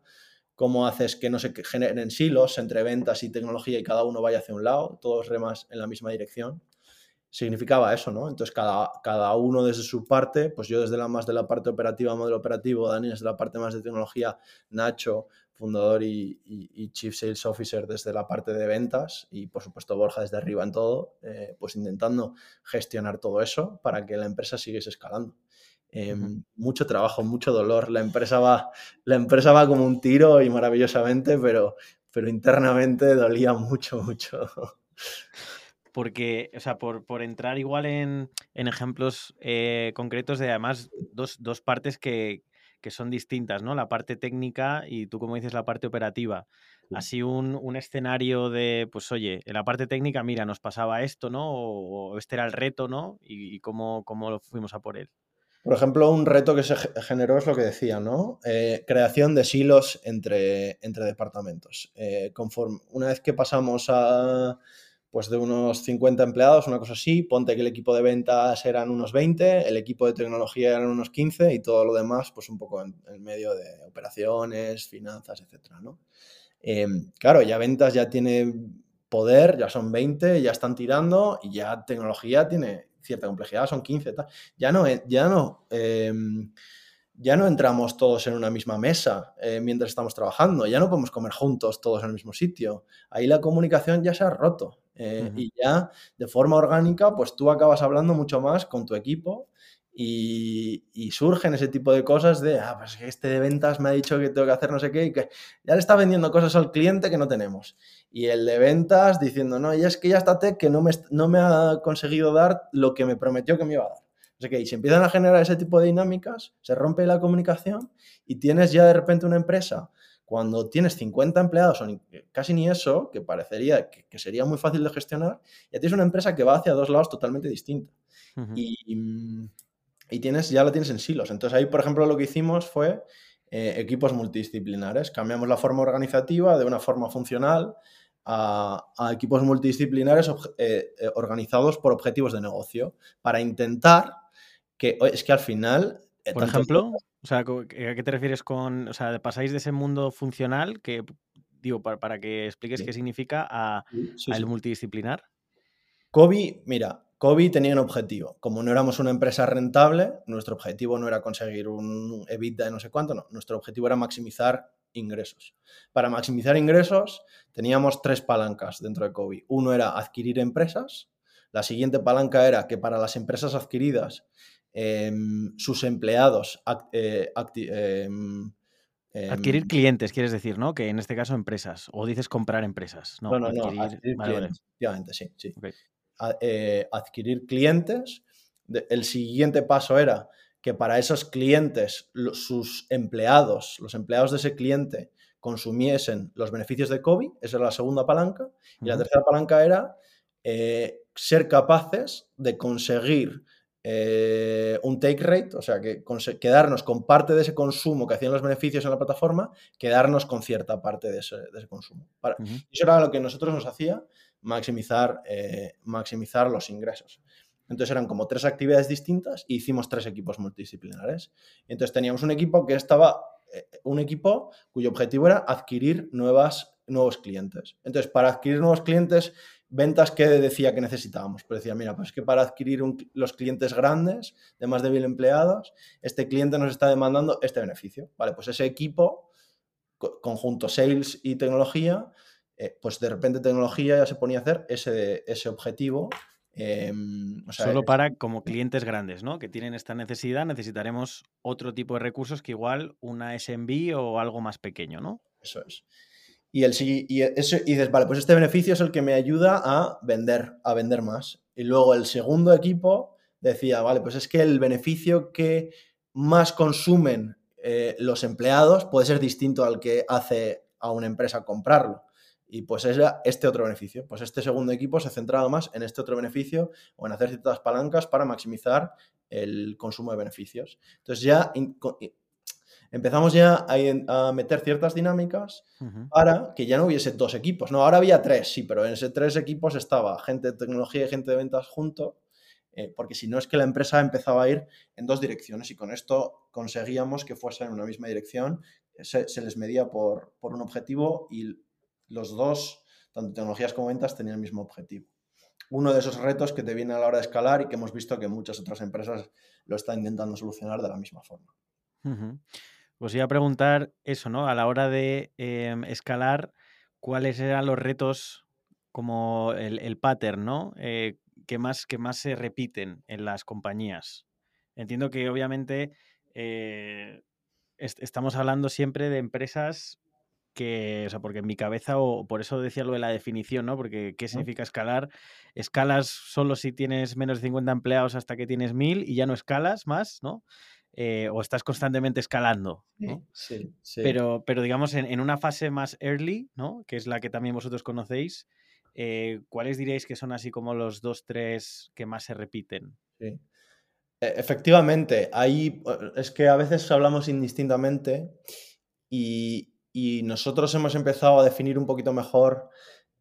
cómo haces que no se generen silos entre ventas y tecnología y cada uno vaya hacia un lado, todos remas en la misma dirección significaba eso, ¿no? Entonces cada, cada uno desde su parte, pues yo desde la más de la parte operativa, modelo operativo, Dani desde la parte más de tecnología, Nacho, fundador y, Chief Sales Officer desde la parte de ventas y por supuesto Borja desde arriba en todo, eh, pues intentando gestionar todo eso para que la empresa siguiese escalando. Em, mucho trabajo, mucho dolor. La empresa, va, la empresa va como un tiro y maravillosamente, pero, pero internamente dolía mucho, mucho.
Porque, o sea, por, por entrar igual en, en ejemplos eh, concretos de además dos, dos partes que, que, son distintas, ¿no? La parte técnica y tú, como dices, la parte operativa. Así un, un, escenario de, pues oye, en la parte técnica, mira, nos pasaba esto, ¿no? O, o este era el reto, ¿no? Y, y cómo, cómo fuimos a por él.
Por ejemplo, un reto que se generó es lo que decía, ¿no? Eh, creación de silos entre, entre departamentos. Eh, conforme, una vez que pasamos a pues de unos 50 empleados, una cosa así, ponte que el equipo de ventas eran unos 20, el equipo de tecnología eran unos 15 y todo lo demás, pues un poco en, en medio de operaciones, finanzas, etcétera, ¿no? Eh, claro, ya ventas ya tiene poder, ya son 20, ya están tirando y ya tecnología tiene cierta complejidad, son 15, tal. Ya no, ya no, eh, ya no entramos todos en una misma mesa eh, mientras estamos trabajando, ya no podemos comer juntos todos en el mismo sitio. Ahí la comunicación ya se ha roto eh, uh -huh. y ya de forma orgánica, pues tú acabas hablando mucho más con tu equipo y, y, surgen ese tipo de cosas de, ah, pues este de ventas me ha dicho que tengo que hacer no sé qué y que ya le está vendiendo cosas al cliente que no tenemos. Y el de ventas diciendo, no, y es que ya está Tech que no me, no me ha conseguido dar lo que me prometió que me iba a dar. O sea que y se empiezan a generar ese tipo de dinámicas, se rompe la comunicación y tienes ya de repente una empresa cuando tienes 50 empleados o ni, casi ni eso, que parecería que, que, sería muy fácil de gestionar, ya tienes una empresa que va hacia dos lados totalmente distintos. Uh -huh. y, y tienes, ya lo tienes en silos. Entonces ahí, por ejemplo, lo que hicimos fue eh, equipos multidisciplinares. Cambiamos la forma organizativa de una forma funcional a, a equipos multidisciplinares eh, eh, organizados por objetivos de negocio para intentar que, es que al final...
Por ejemplo, o sea, ¿a qué te refieres con, o sea, pasáis de ese mundo funcional que, digo, para, para que expliques sí. qué significa a, sí, a el multidisciplinar?
Kobe, mira, Kobe tenía un objetivo. Como no éramos una empresa rentable, nuestro objetivo no era conseguir un EBITDA de no sé cuánto, no. Nuestro objetivo era maximizar ingresos. Para maximizar ingresos teníamos tres palancas dentro de Kobe. Uno era adquirir empresas. La siguiente palanca era que para las empresas adquiridas eh, sus empleados eh,
eh, Adquirir clientes, quieres decir, ¿no? Que en este caso empresas. O dices comprar empresas. No,
no, no. Adquirir, no, adquirir vale, clientes, vale. Sí. sí. Okay a, adquirir clientes. De, el siguiente paso era que para esos clientes, sus empleados, los empleados de ese cliente, consumiesen los beneficios de COVID, esa era la segunda palanca, y uh -huh. la tercera palanca era eh, ser capaces de conseguir eh, un take rate, o sea, que quedarnos con parte de ese consumo que hacían los beneficios en la plataforma, quedarnos con cierta parte de ese, de ese consumo. Para, uh -huh. Eso era lo que nosotros nos hacía maximizar, eh, maximizar los ingresos. Entonces eran como tres actividades distintas y hicimos tres equipos multidisciplinares. Entonces teníamos un equipo que estaba, eh, un equipo cuyo objetivo era adquirir nuevas, nuevos clientes. Entonces, para adquirir nuevos clientes, ventas que decía que necesitábamos. Pero decía, mira, pues que para adquirir un, los clientes grandes, de más de mil empleados, este cliente nos está demandando este beneficio. Vale, pues ese equipo, conjunto sales y tecnología, eh, pues de repente tecnología ya se ponía a hacer ese, ese objetivo. Eh,
o sea, Solo para como clientes grandes, ¿no? Que tienen esta necesidad, necesitaremos otro tipo de recursos que igual una SMB o algo más pequeño, ¿no?
Eso es. Y, el, y, eso, dices, vale, pues este beneficio es el que me ayuda a vender, a vender más. Y luego el segundo equipo decía, vale, pues es que el beneficio que más consumen eh, los empleados puede ser distinto al que hace a una empresa comprarlo. Y pues era este otro beneficio. Pues este segundo equipo se centraba más en este otro beneficio o en hacer ciertas palancas para maximizar el consumo de beneficios. Entonces ya empezamos ya a, a, meter ciertas dinámicas uh -huh. para que ya no hubiese dos equipos. No, ahora había tres, sí, pero en ese tres equipos estaba gente de tecnología y gente de ventas junto, eh, porque si no es que la empresa empezaba a ir en dos direcciones y con esto conseguíamos que fuesen en una misma dirección, se, se les medía por, por un objetivo y los dos, tanto tecnologías como ventas, tenían el mismo objetivo. Uno de esos retos que te viene a la hora de escalar y que hemos visto que muchas otras empresas lo están intentando solucionar de la misma forma.
Uh -huh. Pues iba a preguntar eso, ¿no? A la hora de eh, escalar, ¿cuáles eran los retos como el, el pattern, ¿no? Eh, que, más, que más se repiten en las compañías. Entiendo que obviamente eh, est estamos hablando siempre de empresas que, o sea, porque en mi cabeza, o por eso decía lo de la definición, ¿no? Porque ¿qué significa escalar? Escalas solo si tienes menos de 50 empleados hasta que tienes 1000 y ya no escalas más, ¿no? Eh, o estás constantemente escalando. ¿no?
Sí, sí.
Pero, pero digamos, en, en, una fase más early, ¿no? Que es la que también vosotros conocéis, eh, ¿cuáles diréis que son así como los dos, tres que más se repiten?
Sí. E, efectivamente, ahí es que a veces hablamos indistintamente y, y nosotros hemos empezado a definir un poquito mejor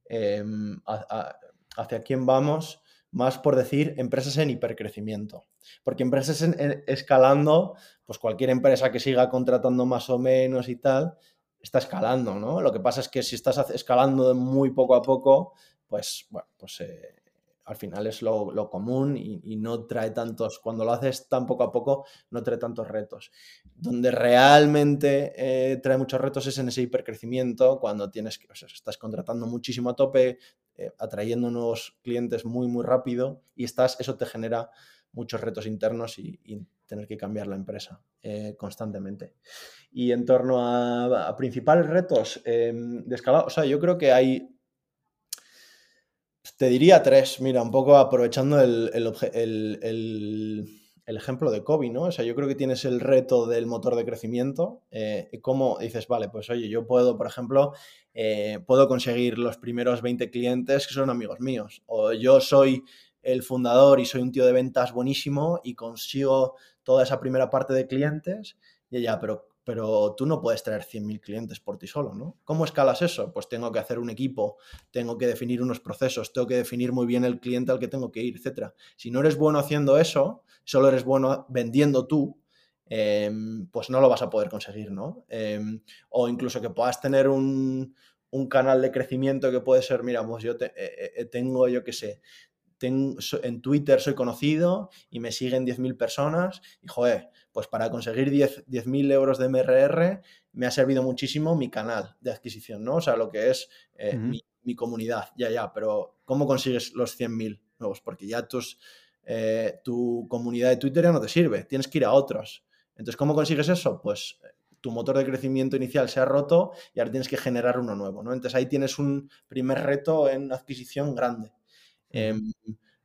eh, a, a, hacia quién vamos, más por decir empresas en hipercrecimiento. Porque empresas en, escalando, pues cualquier empresa que siga contratando más o menos y tal, está escalando, ¿no? Lo que pasa es que si estás escalando muy poco a poco, pues, bueno, pues eh, al final es lo, lo común y, y, no trae tantos, cuando lo haces tan poco a poco, no trae tantos retos. Donde realmente eh, trae muchos retos es en ese hipercrecimiento, cuando tienes que, o sea, estás contratando muchísimo a tope, eh, atrayendo nuevos clientes muy, muy rápido y estás, eso te genera muchos retos internos y, tener que cambiar la empresa eh, constantemente. Y en torno a, principales retos eh, de escalado, o sea, yo creo que hay te diría tres, mira, un poco aprovechando el, el, ejemplo de Kobe, ¿no? O sea, yo creo que tienes el reto del motor de crecimiento, eh, cómo dices, vale, pues oye, yo puedo, por ejemplo, eh, puedo conseguir los primeros 20 clientes que son amigos míos, o yo soy el fundador y soy un tío de ventas buenísimo y consigo toda esa primera parte de clientes, y ya, pero pero tú no puedes traer 100.000 clientes por ti solo, ¿no? ¿Cómo escalas eso? Pues tengo que hacer un equipo, tengo que definir unos procesos, tengo que definir muy bien el cliente al que tengo que ir, etc. Si no eres bueno haciendo eso, solo eres bueno vendiendo tú, eh, pues no lo vas a poder conseguir, ¿no? Eh, o incluso que puedas tener un, un, canal de crecimiento que puede ser, mira, pues yo te, eh, eh tengo, yo qué sé, tengo, en Twitter soy conocido y me siguen 10.000 personas y, joder, pues para conseguir 10.000 10 euros de MRR me ha servido muchísimo mi canal de adquisición, ¿no? O sea, lo que es eh, uh -huh. mi, mi, comunidad, ya, ya, pero ¿cómo consigues los 100.000 nuevos? Porque ya tus, eh, tu comunidad de Twitter ya no te sirve, tienes que ir a otros. Entonces, ¿cómo consigues eso? Pues tu motor de crecimiento inicial se ha roto y ahora tienes que generar uno nuevo, ¿no? Entonces ahí tienes un primer reto en adquisición grande. Eh,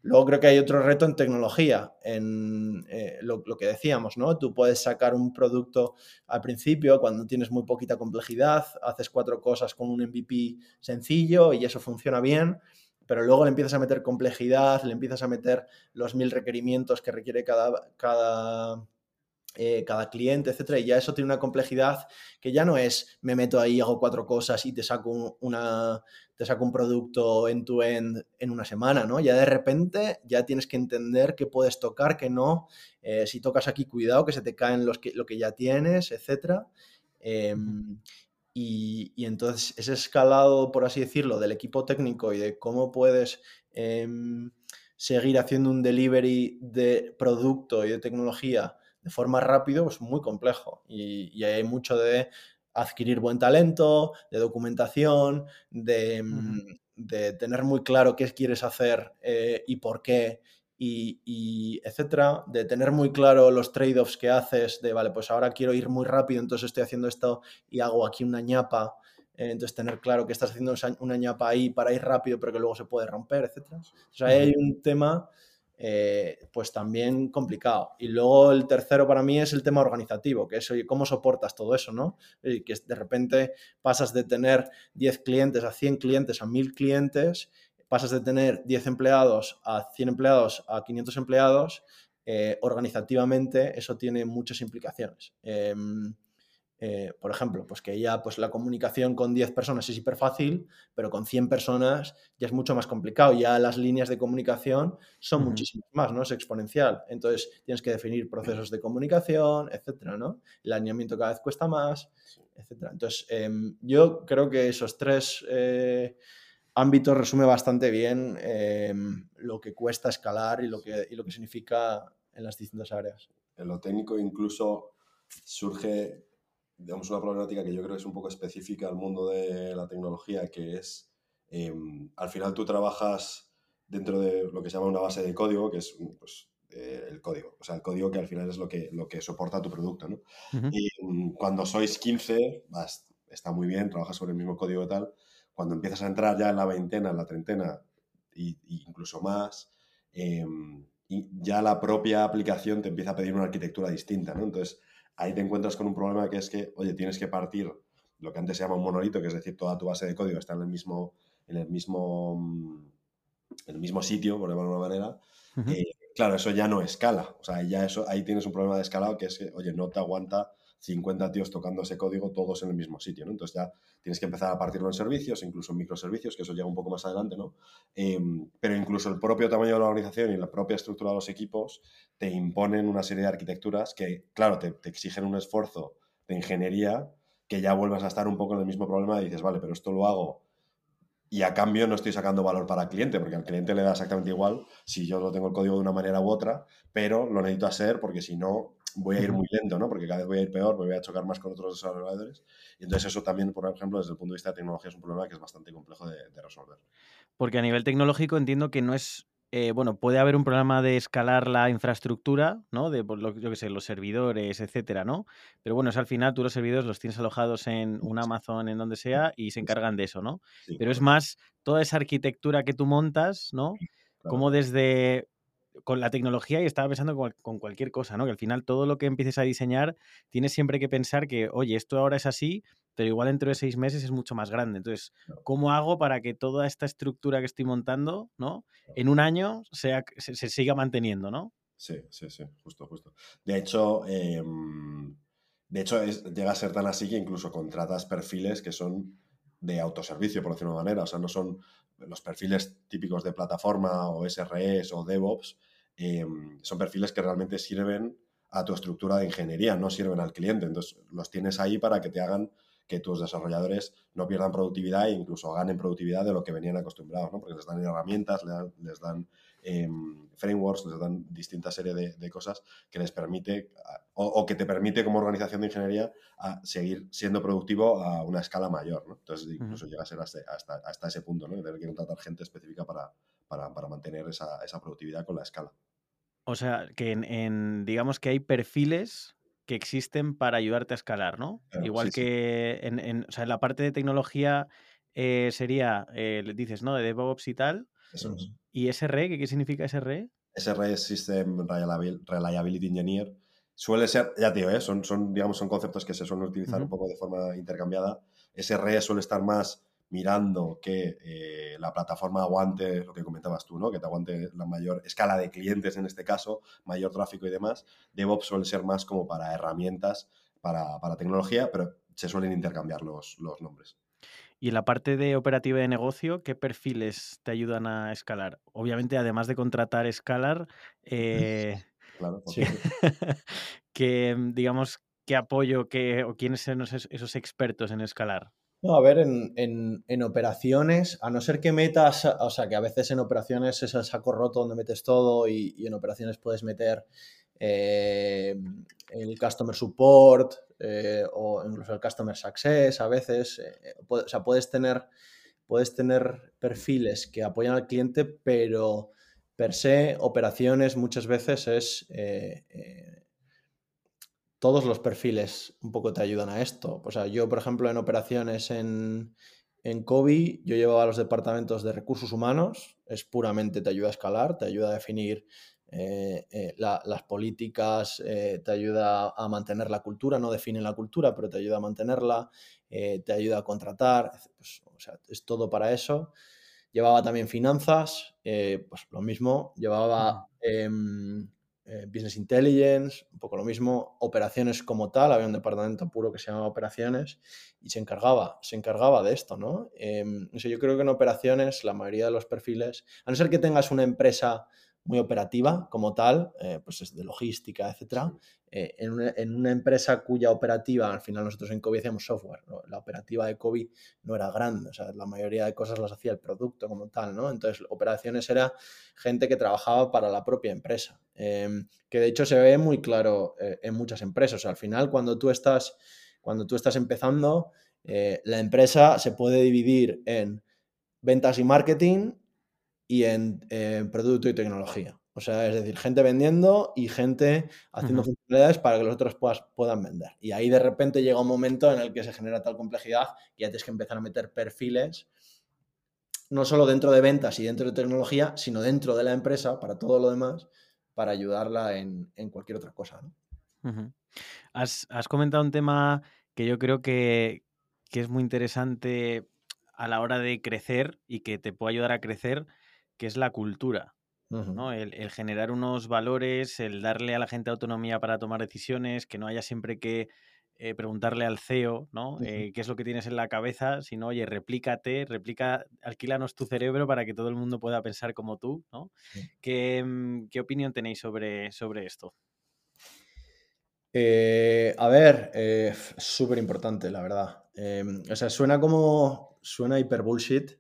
luego creo que hay otro reto en tecnología, en eh, lo, lo, que decíamos, ¿no? Tú puedes sacar un producto al principio cuando tienes muy poquita complejidad, haces cuatro cosas con un MVP sencillo y eso funciona bien, pero luego le empiezas a meter complejidad, le empiezas a meter los mil requerimientos que requiere cada, cada eh, cada cliente, etcétera, y ya eso tiene una complejidad que ya no es me meto ahí, hago cuatro cosas y te saco una te saco un producto end to end en una semana, ¿no? Ya de repente ya tienes que entender qué puedes tocar, qué no, eh, si tocas aquí, cuidado, que se te caen los que, lo que ya tienes, etcétera. Eh, y, y, entonces ese escalado, por así decirlo, del equipo técnico y de cómo puedes eh, seguir haciendo un delivery de producto y de tecnología de forma rápido, pues muy complejo. Y, y, hay mucho de adquirir buen talento, de documentación, de, uh -huh. de tener muy claro qué quieres hacer eh, y por qué, y, y, etcétera, de tener muy claro los trade-offs que haces, de vale, pues ahora quiero ir muy rápido, entonces estoy haciendo esto y hago aquí una ñapa. Eh, entonces, tener claro que estás haciendo una ñapa ahí para ir rápido, pero que luego se puede romper, etcétera. O sea, hay un tema eh, pues también complicado. Y luego el tercero para mí es el tema organizativo, que es oye, cómo soportas todo eso, ¿no? Y que de repente pasas de tener 10 clientes a 100 clientes a 1000 clientes, pasas de tener 10 empleados a 100 empleados a 500 empleados, eh, organizativamente eso tiene muchas implicaciones. Eh, eh, por ejemplo, pues que ya pues la comunicación con 10 personas es hiper fácil, pero con 100 personas ya es mucho más complicado. Ya las líneas de comunicación son uh -huh. muchísimas más, ¿no? Es exponencial. Entonces tienes que definir procesos de comunicación, etcétera, ¿no? El alineamiento cada vez cuesta más, etcétera. Entonces, eh, yo creo que esos tres eh, ámbitos resume bastante bien eh, lo que cuesta escalar y lo que, y lo que significa en las distintas áreas.
En lo técnico incluso surge digamos, una problemática que yo creo que es un poco específica al mundo de la tecnología, que es, eh, al final tú trabajas dentro de lo que se llama una base de código, que es pues, eh, el código, o sea, el código que al final es lo que, lo que soporta tu producto, ¿no? Uh -huh. Y um, cuando sois 15, vas, está muy bien, trabajas sobre el mismo código y tal. Cuando empiezas a entrar ya en la veintena, en la treintena, e incluso más, em, y ya la propia aplicación te empieza a pedir una arquitectura distinta, ¿no? Entonces, ahí te encuentras con un problema que es que, oye, tienes que partir lo que antes se llama un monolito, que es decir, toda tu base de código está en el mismo, en el mismo, en el mismo sitio, por llamarlo de una manera. Eh, claro, eso ya no escala. O sea, ya eso, ahí tienes un problema de escalado que es que, oye, no te aguanta 50 tíos tocando ese código todos en el mismo sitio, ¿no? Entonces ya tienes que empezar a partirlo en servicios, incluso en microservicios, que eso llega un poco más adelante, ¿no? Em, pero incluso el propio tamaño de la organización y la propia estructura de los equipos te imponen una serie de arquitecturas que, claro, te, exigen un esfuerzo de ingeniería que ya vuelvas a estar un poco en el mismo problema y dices, vale, pero esto lo hago y a cambio no estoy sacando valor para el cliente, porque al cliente le da exactamente igual si yo lo tengo el código de una manera u otra, pero lo necesito hacer porque si no voy a ir muy lento, ¿no? Porque cada vez voy a ir peor, me voy a chocar más con otros desarrolladores. Y entonces eso también, por ejemplo, desde el punto de vista de tecnología es un problema que es bastante complejo de, resolver.
Porque a nivel tecnológico entiendo que no es eh, bueno, puede haber un problema de escalar la infraestructura, ¿no? De, lo, yo qué sé, los servidores, etcétera, ¿no? Pero bueno, es al final tú los servidores los tienes alojados en un Amazon, en donde sea, y se encargan de eso, ¿no? Pero es más toda esa arquitectura que tú montas, ¿no? Como desde con la tecnología y estaba pensando con, cualquier cosa, ¿no? Que al final todo lo que empieces a diseñar tienes siempre que pensar que, oye, esto ahora es así, pero igual dentro de seis meses es mucho más grande. Entonces, ¿cómo hago para que toda esta estructura que estoy montando, ¿no? En un año sea, se, siga manteniendo, ¿no?
Sí, sí, sí, justo, justo. De hecho, em, de hecho llega a ser tan así que incluso contratas perfiles que son de autoservicio, por decirlo de una manera. O sea, no son los perfiles típicos de plataforma o SREs o DevOps, Em, son perfiles que realmente sirven a tu estructura de ingeniería, no sirven al cliente. Entonces, los tienes ahí para que te hagan que tus desarrolladores no pierdan productividad e incluso ganen productividad de lo que venían acostumbrados, ¿no? Porque les dan herramientas, les dan, em, frameworks, les dan distintas serie de, cosas que les permite o, que te permite como organización de ingeniería a seguir siendo productivo a una escala mayor, ¿no? Entonces incluso llega a ser hasta, ese punto, ¿no? tener que contratar gente específica para, para, mantener esa, esa productividad con la escala.
O sea, que en, digamos que hay perfiles que existen para ayudarte a escalar, ¿no? Igual que En, o sea, en la parte de tecnología eh, sería, eh, dices, ¿no? De DevOps y tal.
Eso es.
¿Y SRE? ¿Qué, significa SRE?
SRE es System Reliability Engineer. Suele ser, ya tío, ¿eh? son, son, digamos, son conceptos que se suelen utilizar un poco de forma intercambiada. SRE suele estar más mirando que eh, la plataforma aguante lo que comentabas tú, ¿no? Que te aguante la mayor escala de clientes en este caso, mayor tráfico y demás. DevOps suele ser más como para herramientas, para, tecnología, pero se suelen intercambiar los, los nombres.
Y en la parte de operativa de negocio, ¿qué perfiles te ayudan a escalar? Obviamente, además de contratar escalar, eh,
claro,
que, digamos, qué apoyo qué, o quiénes son esos expertos en escalar.
No, a ver, en, operaciones, a no ser que metas, o sea, que a veces en operaciones es el saco roto donde metes todo y, en operaciones puedes meter eh, el customer support eh, o incluso el customer success a veces. Eh, o sea, puedes tener, puedes tener perfiles que apoyan al cliente, pero per se, operaciones muchas veces es todos los perfiles un poco te ayudan a esto. O sea, yo, por ejemplo, en operaciones en, en COVID, yo llevaba los departamentos de recursos humanos, es puramente te ayuda a escalar, te ayuda a definir eh, eh, las políticas, eh, te ayuda a mantener la cultura, no define la cultura, pero te ayuda a mantenerla, te ayuda a contratar, pues, o sea, es todo para eso. Llevaba también finanzas, pues lo mismo, llevaba eh, business Intelligence, un poco lo mismo, operaciones como tal, había un departamento puro que se llamaba operaciones y se encargaba, se encargaba de esto, ¿no? Em, yo creo que en operaciones la mayoría de los perfiles, a no ser que tengas una empresa muy operativa como tal, eh, pues es de logística, etcétera. Eh, en, una, empresa cuya operativa, al final nosotros en COVID hacíamos software, la operativa de COVID no era grande, o sea, la mayoría de cosas las hacía el producto como tal, ¿no? Entonces, operaciones era gente que trabajaba para la propia empresa, em, que de hecho se ve muy claro eh, en muchas empresas. O sea, al final, cuando tú estás, cuando tú estás empezando, la empresa se puede dividir en ventas y marketing y en producto y tecnología. O sea, es decir, gente vendiendo y gente haciendo funcionalidades para que los otros puedan vender. Y ahí de repente llega un momento en el que se genera tal complejidad que ya tienes que empezar a meter perfiles, no solo dentro de ventas y dentro de tecnología, sino dentro de la empresa para todo lo demás, para ayudarla en, cualquier otra cosa.
has, comentado un tema que yo creo que, que es muy interesante a la hora de crecer y que te puede ayudar a crecer, que es la cultura. ¿no? El, generar unos valores, el darle a la gente autonomía para tomar decisiones, que no haya siempre que eh, preguntarle al CEO, ¿no? Eh, qué es lo que tienes en la cabeza, sino, oye, replícate, replica, alquílanos tu cerebro para que todo el mundo pueda pensar como tú, ¿no? ¿Qué, mm, ¿Qué, opinión tenéis sobre, sobre esto?
Eh, a ver, súper importante, la verdad. Em, o sea, suena como, suena hiper bullshit.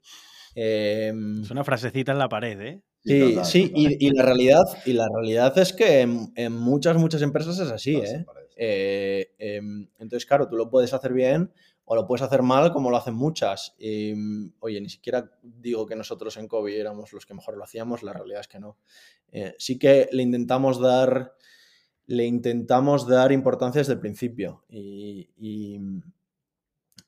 Em, es una frasecita en la pared, ¿eh?
Sí, sí, Y, la realidad, y la realidad es que en, muchas, muchas empresas es así, ¿eh? ¿eh? entonces, claro, tú lo puedes hacer bien o lo puedes hacer mal como lo hacen muchas. oye, ni siquiera digo que nosotros en COVID éramos los que mejor lo hacíamos, la realidad es que no. Eh, sí que le intentamos dar, le intentamos dar importancia desde el principio y, y,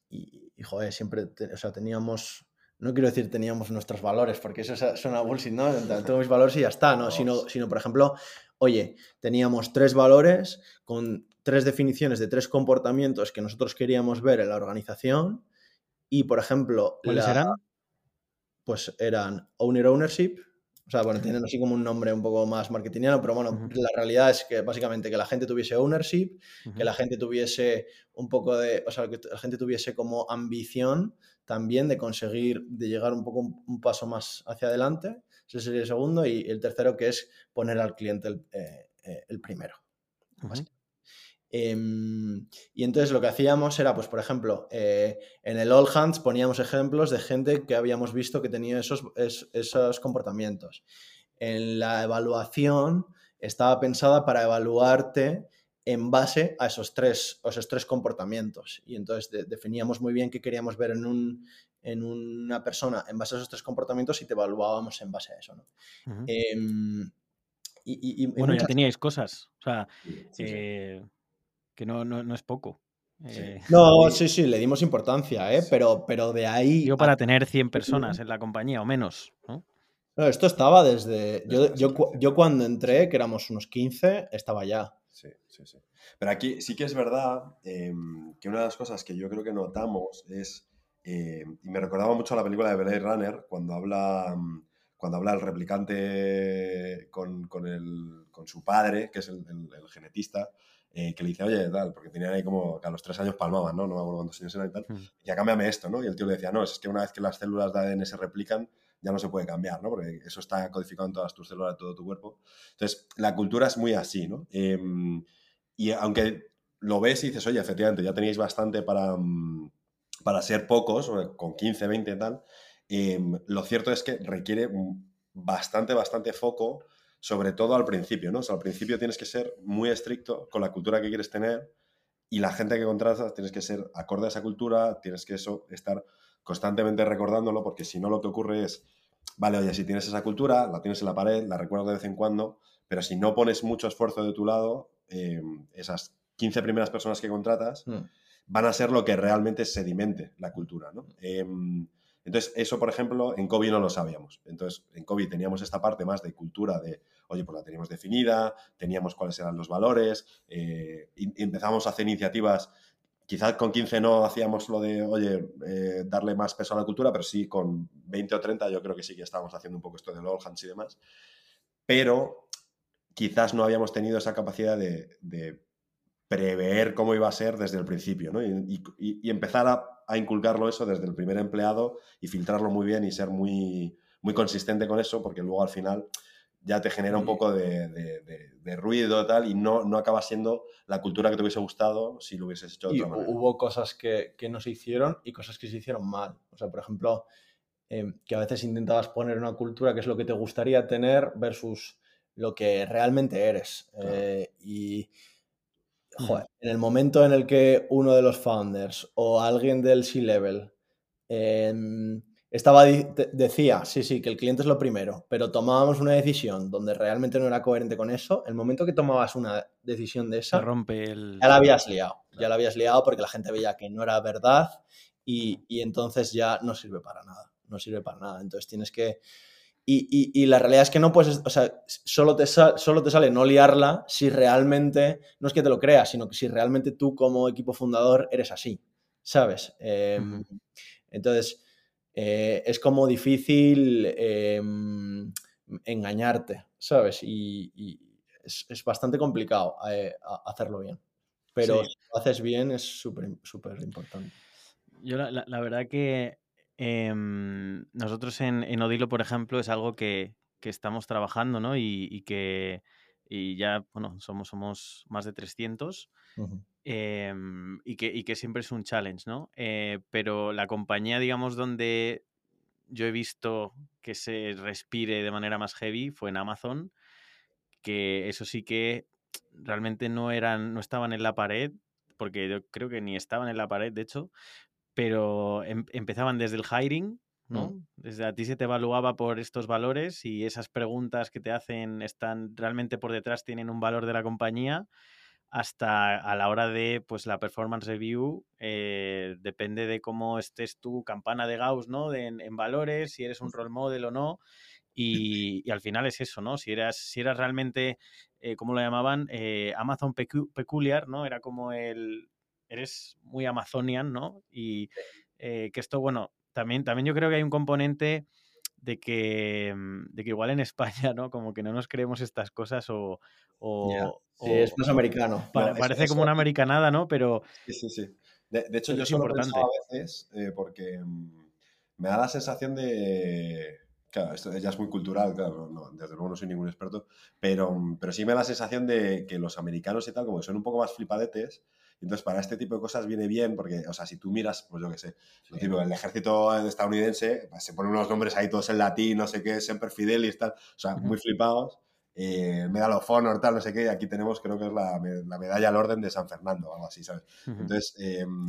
y, joder, siempre, o sea, teníamos no quiero decir teníamos nuestros valores, porque eso suena bullshit, ¿no? Tengo mis valores y ya está, ¿no? Sino, sino, por ejemplo, oye, teníamos tres valores con tres definiciones de tres comportamientos que nosotros queríamos ver en la organización y, por ejemplo...
¿Cuáles eran?
Pues eran owner ownership, o sea, bueno, tienen así como un nombre un poco más marketingiano, pero bueno, la realidad es que básicamente que la gente tuviese ownership, que la gente tuviese un poco de, o sea, que la gente tuviese como ambición también de conseguir, de llegar un poco un, paso más hacia adelante. Ese sería el segundo. Y el tercero, que es poner al cliente el, eh, eh, primero. Em, y entonces lo que hacíamos era, pues, por ejemplo, eh, en el All Hands poníamos ejemplos de gente que habíamos visto que tenía esos, esos comportamientos. En la evaluación estaba pensada para evaluarte en base a esos tres, esos tres comportamientos. Y entonces definíamos muy bien qué queríamos ver en, un, en una persona en base a esos tres comportamientos y te evaluábamos en base a eso. ¿no? Em,
y, bueno, ya teníais cosas. O sea, eh, que no, no, es poco.
Eh, no, sí, sí, le dimos importancia, ¿eh? pero, pero de ahí...
Yo para tener 100 personas en la compañía o menos, ¿no?
No, esto estaba desde... Yo, yo, yo, cuando entré, que éramos unos 15, estaba ya.
Sí, sí, sí. Pero aquí sí que es verdad em, que una de las cosas que yo creo que notamos es, em, y me recordaba mucho a la película de Blade Runner, cuando habla, mm, cuando habla el replicante con, con, el, con su padre, que es el, genetista, eh, que le dice, oye, tal, porque tenían ahí como que a los tres años palmaban, ¿no? No me acuerdo cuántos años eran y tal. Hmm. Y ya cámbiame esto, ¿no? Y el tío le decía, no, es que una vez que las células de ADN se replican, ya no se puede cambiar, ¿no? Porque eso está codificado en todas tus células, todo tu cuerpo. Entonces, la cultura es muy así, ¿no? Em, y aunque lo ves y dices, oye, efectivamente, ya tenéis bastante para, mm, para ser pocos, con 15, 20 y tal, em, lo cierto es que requiere bastante, bastante foco, sobre todo al principio, ¿no? O al principio tienes que ser muy estricto con la cultura que quieres tener y la gente que contratas tienes que ser acorde a esa cultura, tienes que eso, estar constantemente recordándolo, porque si no lo que ocurre es, vale, oye, si tienes esa cultura, la tienes en la pared, la recuerdas de vez en cuando, pero si no pones mucho esfuerzo de tu lado, em, esas 15 primeras personas que contratas hmm. van a ser lo que realmente sedimente la cultura, ¿no? Em, entonces, eso, por ejemplo, en COVID no lo sabíamos. Entonces, en COVID teníamos esta parte más de cultura de, oye, pues la teníamos definida, teníamos cuáles eran los valores, eh, y empezamos a hacer iniciativas Quizás con 15 no hacíamos lo de, oye, eh, darle más peso a la cultura, pero sí con 20 o 30 yo creo que sí que estábamos haciendo un poco esto de all hands y demás. Pero quizás no habíamos tenido esa capacidad de, prever cómo iba a ser desde el principio, ¿no? Y, empezar a, inculcarlo eso desde el primer empleado y filtrarlo muy bien y ser muy, muy consistente con eso, porque luego al final ya te genera un poco de, de, ruido tal, y no, no acaba siendo la cultura que te hubiese gustado si lo hubieses hecho de otra manera.
Hubo cosas que, que, no se hicieron y cosas que se hicieron mal. O sea, por ejemplo, em, que a veces intentabas poner una cultura que es lo que te gustaría tener versus lo que realmente eres. Eh, y joder, en el momento en el que uno de los founders o alguien del C-Level em, estaba, decía, sí, sí, que el cliente es lo primero, pero tomábamos una decisión donde realmente no era coherente con eso, el momento que tomabas una decisión de esa,
rompe el...
ya la habías liado, ya la habías liado porque la gente veía que no era verdad y, y entonces ya no sirve para nada, no sirve para nada. Entonces tienes que... Y, y, y, la realidad es que no puedes, o sea, solo te, solo te sale no liarla si realmente, no es que te lo creas, sino que si realmente tú como equipo fundador eres así, ¿sabes? Eh, entonces, eh, es como difícil em, engañarte, ¿sabes? Y, es, bastante complicado eh, hacerlo bien. Pero si lo haces bien es súper súper importante.
Yo la, verdad que em, nosotros en, Odilo, por ejemplo, es algo que, estamos trabajando, ¿no? Y, que y ya, bueno, somos, somos más de 300 Em, y, que, que, siempre es un challenge, ¿no? Eh, pero la compañía, digamos, donde yo he visto que se respire de manera más heavy fue en Amazon, que eso sí que realmente no eran, no estaban en la pared, porque yo creo que ni estaban en la pared, de hecho, pero em, empezaban desde el hiring, ¿no? Desde a ti se te evaluaba por estos valores y esas preguntas que te hacen están realmente por detrás, tienen un valor de la compañía hasta a la hora de pues la performance review eh, depende de cómo estés tu campana de Gauss no en, valores si eres un role model o no y, al final es eso no si eras si eras realmente eh, cómo lo llamaban eh, Amazon peculiar no era como el eres muy Amazonian no y que esto bueno también también yo creo que hay un componente de que, mm, de que igual en España, ¿no? Como que no nos creemos estas cosas o...
sí, es más americano.
parece como una americanada, ¿no? Pero...
Sí, sí, sí. De, hecho, yo solo pensaba a veces, eh, porque mm, me da la sensación de... Claro, esto ya es muy cultural, claro, desde luego no soy ningún experto, pero, mm, pero sí me da la sensación de que los americanos y tal, como que son un poco más flipadetes, entonces, para este tipo de cosas viene bien porque, o sea, si tú miras, pues yo qué sé, el ejército estadounidense, pues, se ponen unos nombres ahí todos en latín, no sé qué, Semper Fidelis, tal, o sea, muy flipados. Eh, Medal of Honor, tal, no sé qué, y aquí tenemos, creo que es la, medalla al orden de San Fernando, algo así, ¿sabes? Entonces, em,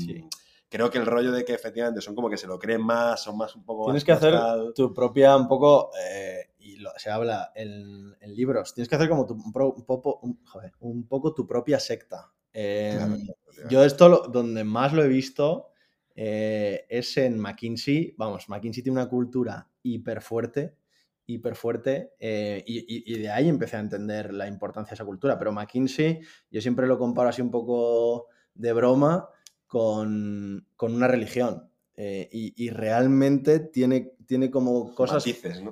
creo que el rollo de que efectivamente son como que se lo creen más, son más un poco...
Tienes que hacer tu propia, un poco, eh, y se habla en, libros, tienes que hacer como tu, un, poco, joder, un poco tu propia secta. Em, yo esto donde más lo he visto eh, es en McKinsey. Vamos, McKinsey tiene una cultura hiper fuerte, hiper fuerte, eh, y, de ahí empecé a entender la importancia de esa cultura. Pero McKinsey, yo siempre lo comparo así un poco de broma con, una religión. Eh, y, realmente tiene, tiene como cosas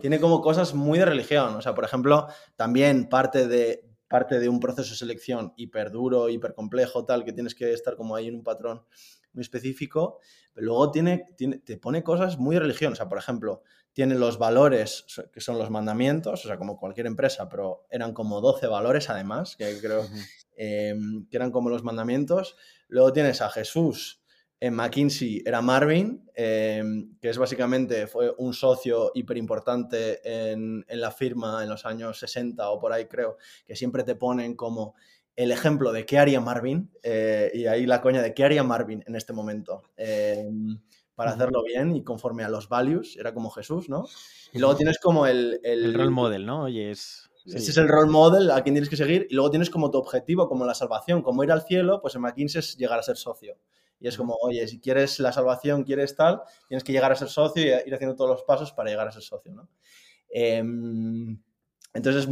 tiene como cosas muy de religión o sea por ejemplo también parte de, parte de un proceso de selección hiper duro, hiper complejo, tal, que tienes que estar como ahí en un patrón muy específico, pero luego tiene, tiene, te pone cosas muy religiosas. O sea, por ejemplo, tiene los valores que son los mandamientos, o sea, como cualquier empresa, pero eran como 12 valores además, que creo em, que eran como los mandamientos. Luego tienes a Jesús, en McKinsey era Marvin, em, que es básicamente, fue un socio hiper importante en, la firma en los años 60 o por ahí creo, que siempre te ponen como el ejemplo de qué haría Marvin, eh, y ahí la coña de qué haría Marvin en este momento, em, para hacerlo bien y conforme a los values, era como Jesús, ¿no? Y luego tienes como el...
El, role model, ¿no? Oye, es...
Ese es el role model a quien tienes que seguir y luego tienes como tu objetivo, como la salvación, como ir al cielo, pues en McKinsey es llegar a ser socio. Y es como, oye, si quieres la salvación, quieres tal, tienes que llegar a ser socio y ir haciendo todos los pasos para llegar a ser socio, ¿no? Em, entonces,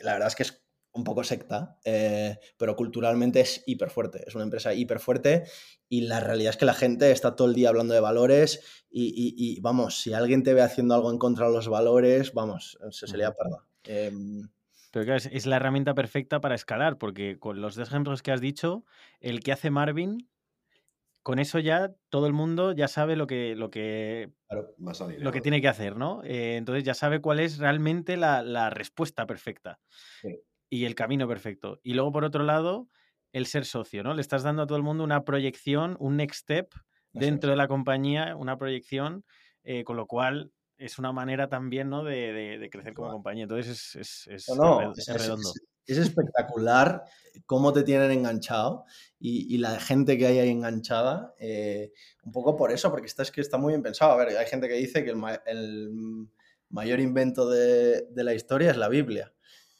la verdad es que es un poco secta, eh, pero culturalmente es hiper fuerte, es una empresa hiper fuerte y la realidad es que la gente está todo el día hablando de valores y, vamos, si alguien te ve haciendo algo en contra de los valores, vamos, se, se le parda. Em,
pero claro, es, la herramienta perfecta para escalar, porque con los dos ejemplos que has dicho, el que hace Marvin con eso ya todo el mundo ya sabe lo que, lo que, lo que tiene que hacer, ¿no? Eh, entonces ya sabe cuál es realmente la, respuesta perfecta y el camino perfecto. Y luego, por otro lado, el ser socio, ¿no? Le estás dando a todo el mundo una proyección, un next step dentro de la compañía, una proyección, eh, con lo cual es una manera también, ¿no? De, crecer como compañía. Entonces es, redondo.
Es espectacular cómo te tienen enganchado y, la gente que hay ahí enganchada, eh, un poco por eso, porque está, es que está muy bien pensado. A ver, hay gente que dice que el, mayor invento de, la historia es la Biblia.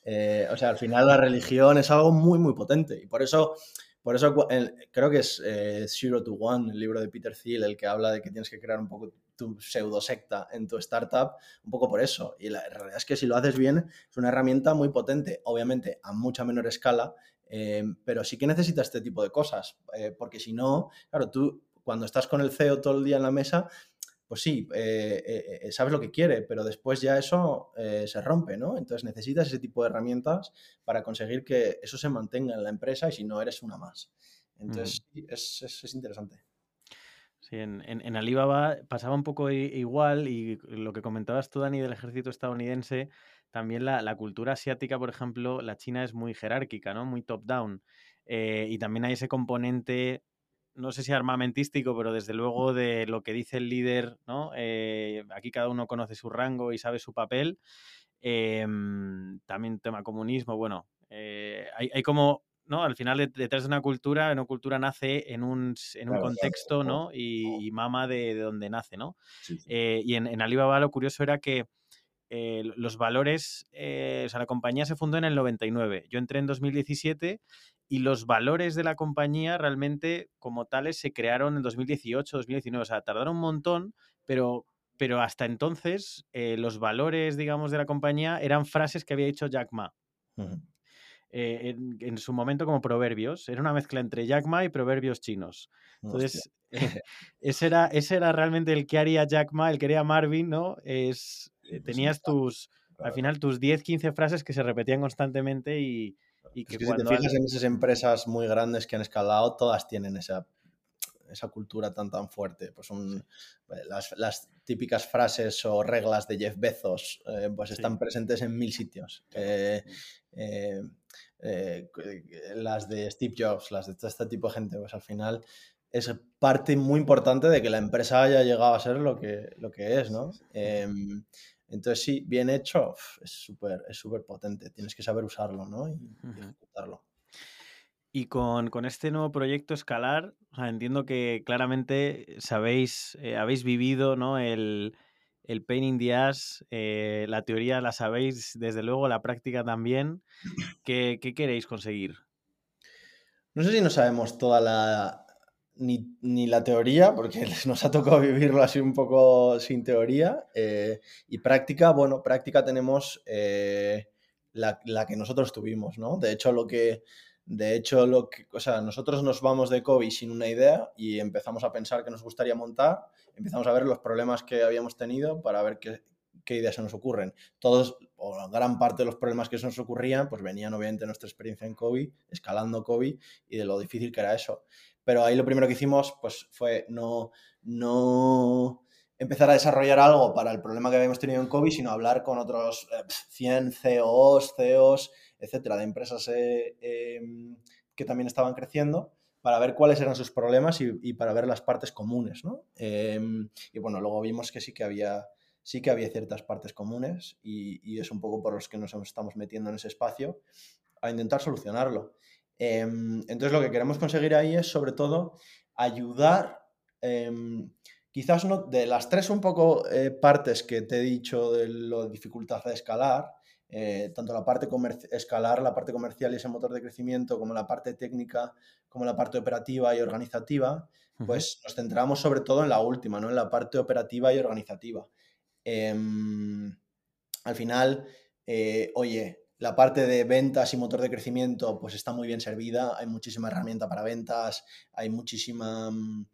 Eh, o sea, al final la religión es algo muy, muy potente y por eso por eso creo que es eh, Zero to One, el libro de Peter Thiel, el que habla de que tienes que crear un poco tu pseudo secta en tu startup, un poco por eso. Y la realidad es que si lo haces bien, es una herramienta muy potente, obviamente a mucha menor escala, eh, pero sí que necesitas este tipo de cosas, eh, porque si no, claro, tú cuando estás con el CEO todo el día en la mesa, pues sí, eh, sabes lo que quiere, pero después ya eso se rompe, ¿no? Entonces necesitas ese tipo de herramientas para conseguir que eso se mantenga en la empresa y si no eres una más. Entonces, es, es, interesante.
Sí, en, en, Alibaba pasaba un poco igual y lo que comentabas tú, Dani, del ejército estadounidense, también la, cultura asiática, por ejemplo, la China es muy jerárquica, ¿no? Muy top-down. Eh, y también hay ese componente, no sé si armamentístico, pero desde luego de lo que dice el líder, ¿no? Eh, aquí cada uno conoce su rango y sabe su papel. Em, también tema comunismo, bueno, eh, hay, como ¿no? Al final, detrás de una cultura, una cultura nace en un, en un contexto, ¿no? Y, mama de, donde nace, ¿no? y en, en, Alibaba lo curioso era que eh, los valores, eh, o sea, la compañía se fundó en el 99, yo entré en 2017 y los valores de la compañía realmente como tales se crearon en 2018, 2019, o sea, tardaron un montón, pero, pero hasta entonces eh, los valores, digamos, de la compañía eran frases que había dicho Jack Ma. En, su momento como proverbios. Era una mezcla entre Jack Ma y proverbios chinos. Entonces, ese, era, ese era realmente el que haría Jack Ma, el que haría Marvin, ¿no? Es, eh, tenías tus, al final, tus 10, 15 frases que se repetían constantemente y, que,
si te fijas en esas empresas muy grandes que han escalado, todas tienen esa, esa cultura tan tan fuerte. Pues eh, las, típicas frases o reglas de Jeff Bezos, eh, pues están presentes en mil sitios. Las de Steve Jobs, las de todo este tipo de gente, pues al final es parte muy importante de que la empresa haya llegado a ser lo que, lo que es, ¿no? Em, entonces, sí, bien hecho, es súper es súper potente. Tienes que saber usarlo, ¿no? Y, ejecutarlo.
Y con, este nuevo proyecto Escalar, entiendo que claramente sabéis, eh, habéis vivido ¿no? el, el pain in the ass, eh, la teoría la sabéis, desde luego, la práctica también. ¿Qué, ¿Qué, queréis conseguir?
No sé si no sabemos toda la, ni, la teoría, porque nos ha tocado vivirlo así un poco sin teoría. Eh, y práctica, bueno, práctica tenemos eh, la, que nosotros tuvimos, ¿no? De hecho, lo que. De hecho, lo que, o sea, nosotros nos vamos de COVID sin una idea y empezamos a pensar que nos gustaría montar, empezamos a ver los problemas que habíamos tenido para ver qué, qué ideas se nos ocurren. Todos, o gran parte de los problemas que se nos ocurrían, pues venían obviamente de nuestra experiencia en COVID, escalando COVID y de lo difícil que era eso. Pero ahí lo primero que hicimos pues, fue no, no empezar a desarrollar algo para el problema que habíamos tenido en COVID, sino hablar con otros 100 CEOs, CEOs, etcétera, de empresas eh, em, que también estaban creciendo para ver cuáles eran sus problemas y, para ver las partes comunes, ¿no? Em, y bueno, luego vimos que sí que había, sí que había ciertas partes comunes y, y, es un poco por los que nos estamos metiendo en ese espacio a intentar solucionarlo. Em, entonces lo que queremos conseguir ahí es sobre todo ayudar, quizás no, de las tres un poco eh, partes que te he dicho de la dificultad de escalar, eh, tanto la parte escalar, la parte comercial y ese motor de crecimiento, como la parte técnica, como la parte operativa y organizativa, pues nos centramos sobre todo en la última, ¿no? en la parte operativa y organizativa. Em, al final, eh, oye, la parte de ventas y motor de crecimiento pues está muy bien servida, hay muchísima herramienta para ventas, hay muchísima, mm,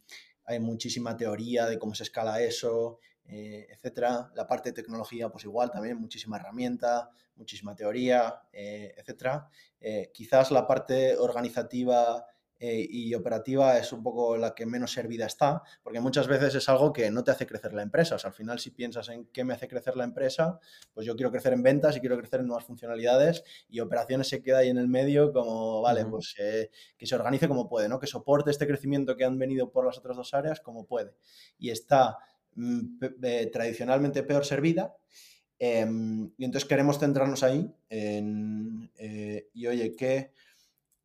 hay muchísima teoría de cómo se escala eso, eh, etcétera. La parte de tecnología pues igual también, muchísima herramienta, muchísima teoría, eh, etcétera. Eh, quizás la parte organizativa eh, y operativa es un poco la que menos servida está, porque muchas veces es algo que no te hace crecer la empresa. O sea, al final, si piensas en qué me hace crecer la empresa, pues yo quiero crecer en ventas y quiero crecer en nuevas funcionalidades y operaciones se queda ahí en el medio como, vale, pues eh, que se organice como puede, ¿no? Que soporte este crecimiento que han venido por las otras dos áreas como puede. Y está mm, tradicionalmente peor servida. Em, y entonces queremos centrarnos ahí eh, y oye, ¿qué,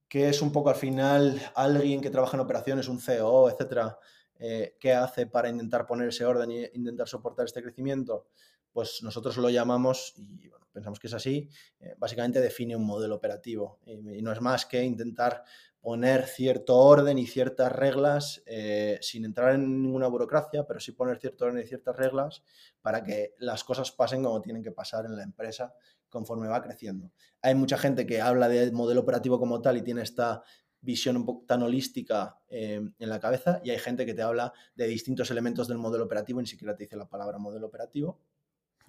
¿qué, es un poco al final alguien que trabaja en operaciones, un CEO, etcétera? Eh, ¿Qué hace para intentar poner ese orden e intentar soportar este crecimiento? Pues nosotros lo llamamos, y bueno, pensamos que es así, eh, básicamente define un modelo operativo y no es más que intentar poner cierto orden y ciertas reglas eh, sin entrar en ninguna burocracia, pero sí poner cierto orden y ciertas reglas para que las cosas pasen como tienen que pasar en la empresa conforme va creciendo. Hay mucha gente que habla de modelo operativo como tal y tiene esta visión un poco tan holística eh, en la cabeza y hay gente que te habla de distintos elementos del modelo operativo y ni siquiera te dice la palabra modelo operativo.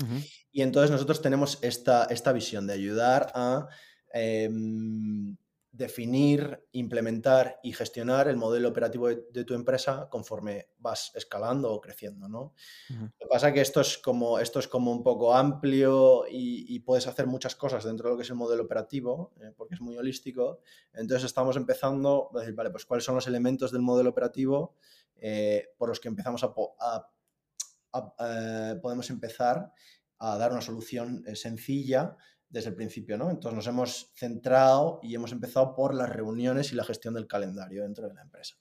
Uh -huh. Y entonces nosotros tenemos esta, esta visión de ayudar a eh, definir, implementar y gestionar el modelo operativo de, de, tu empresa conforme vas escalando o creciendo, ¿no? Uh -huh. Lo que pasa es que esto es como, esto es como un poco amplio y, y, puedes hacer muchas cosas dentro de lo que es el modelo operativo, eh, porque es muy holístico. Entonces estamos empezando a decir, vale, pues cuáles son los elementos del modelo operativo eh, por los que empezamos a, a, a eh, podemos empezar a dar una solución sencilla desde el principio, ¿no? Entonces nos hemos centrado y hemos empezado por las reuniones y la gestión del calendario dentro de la empresa.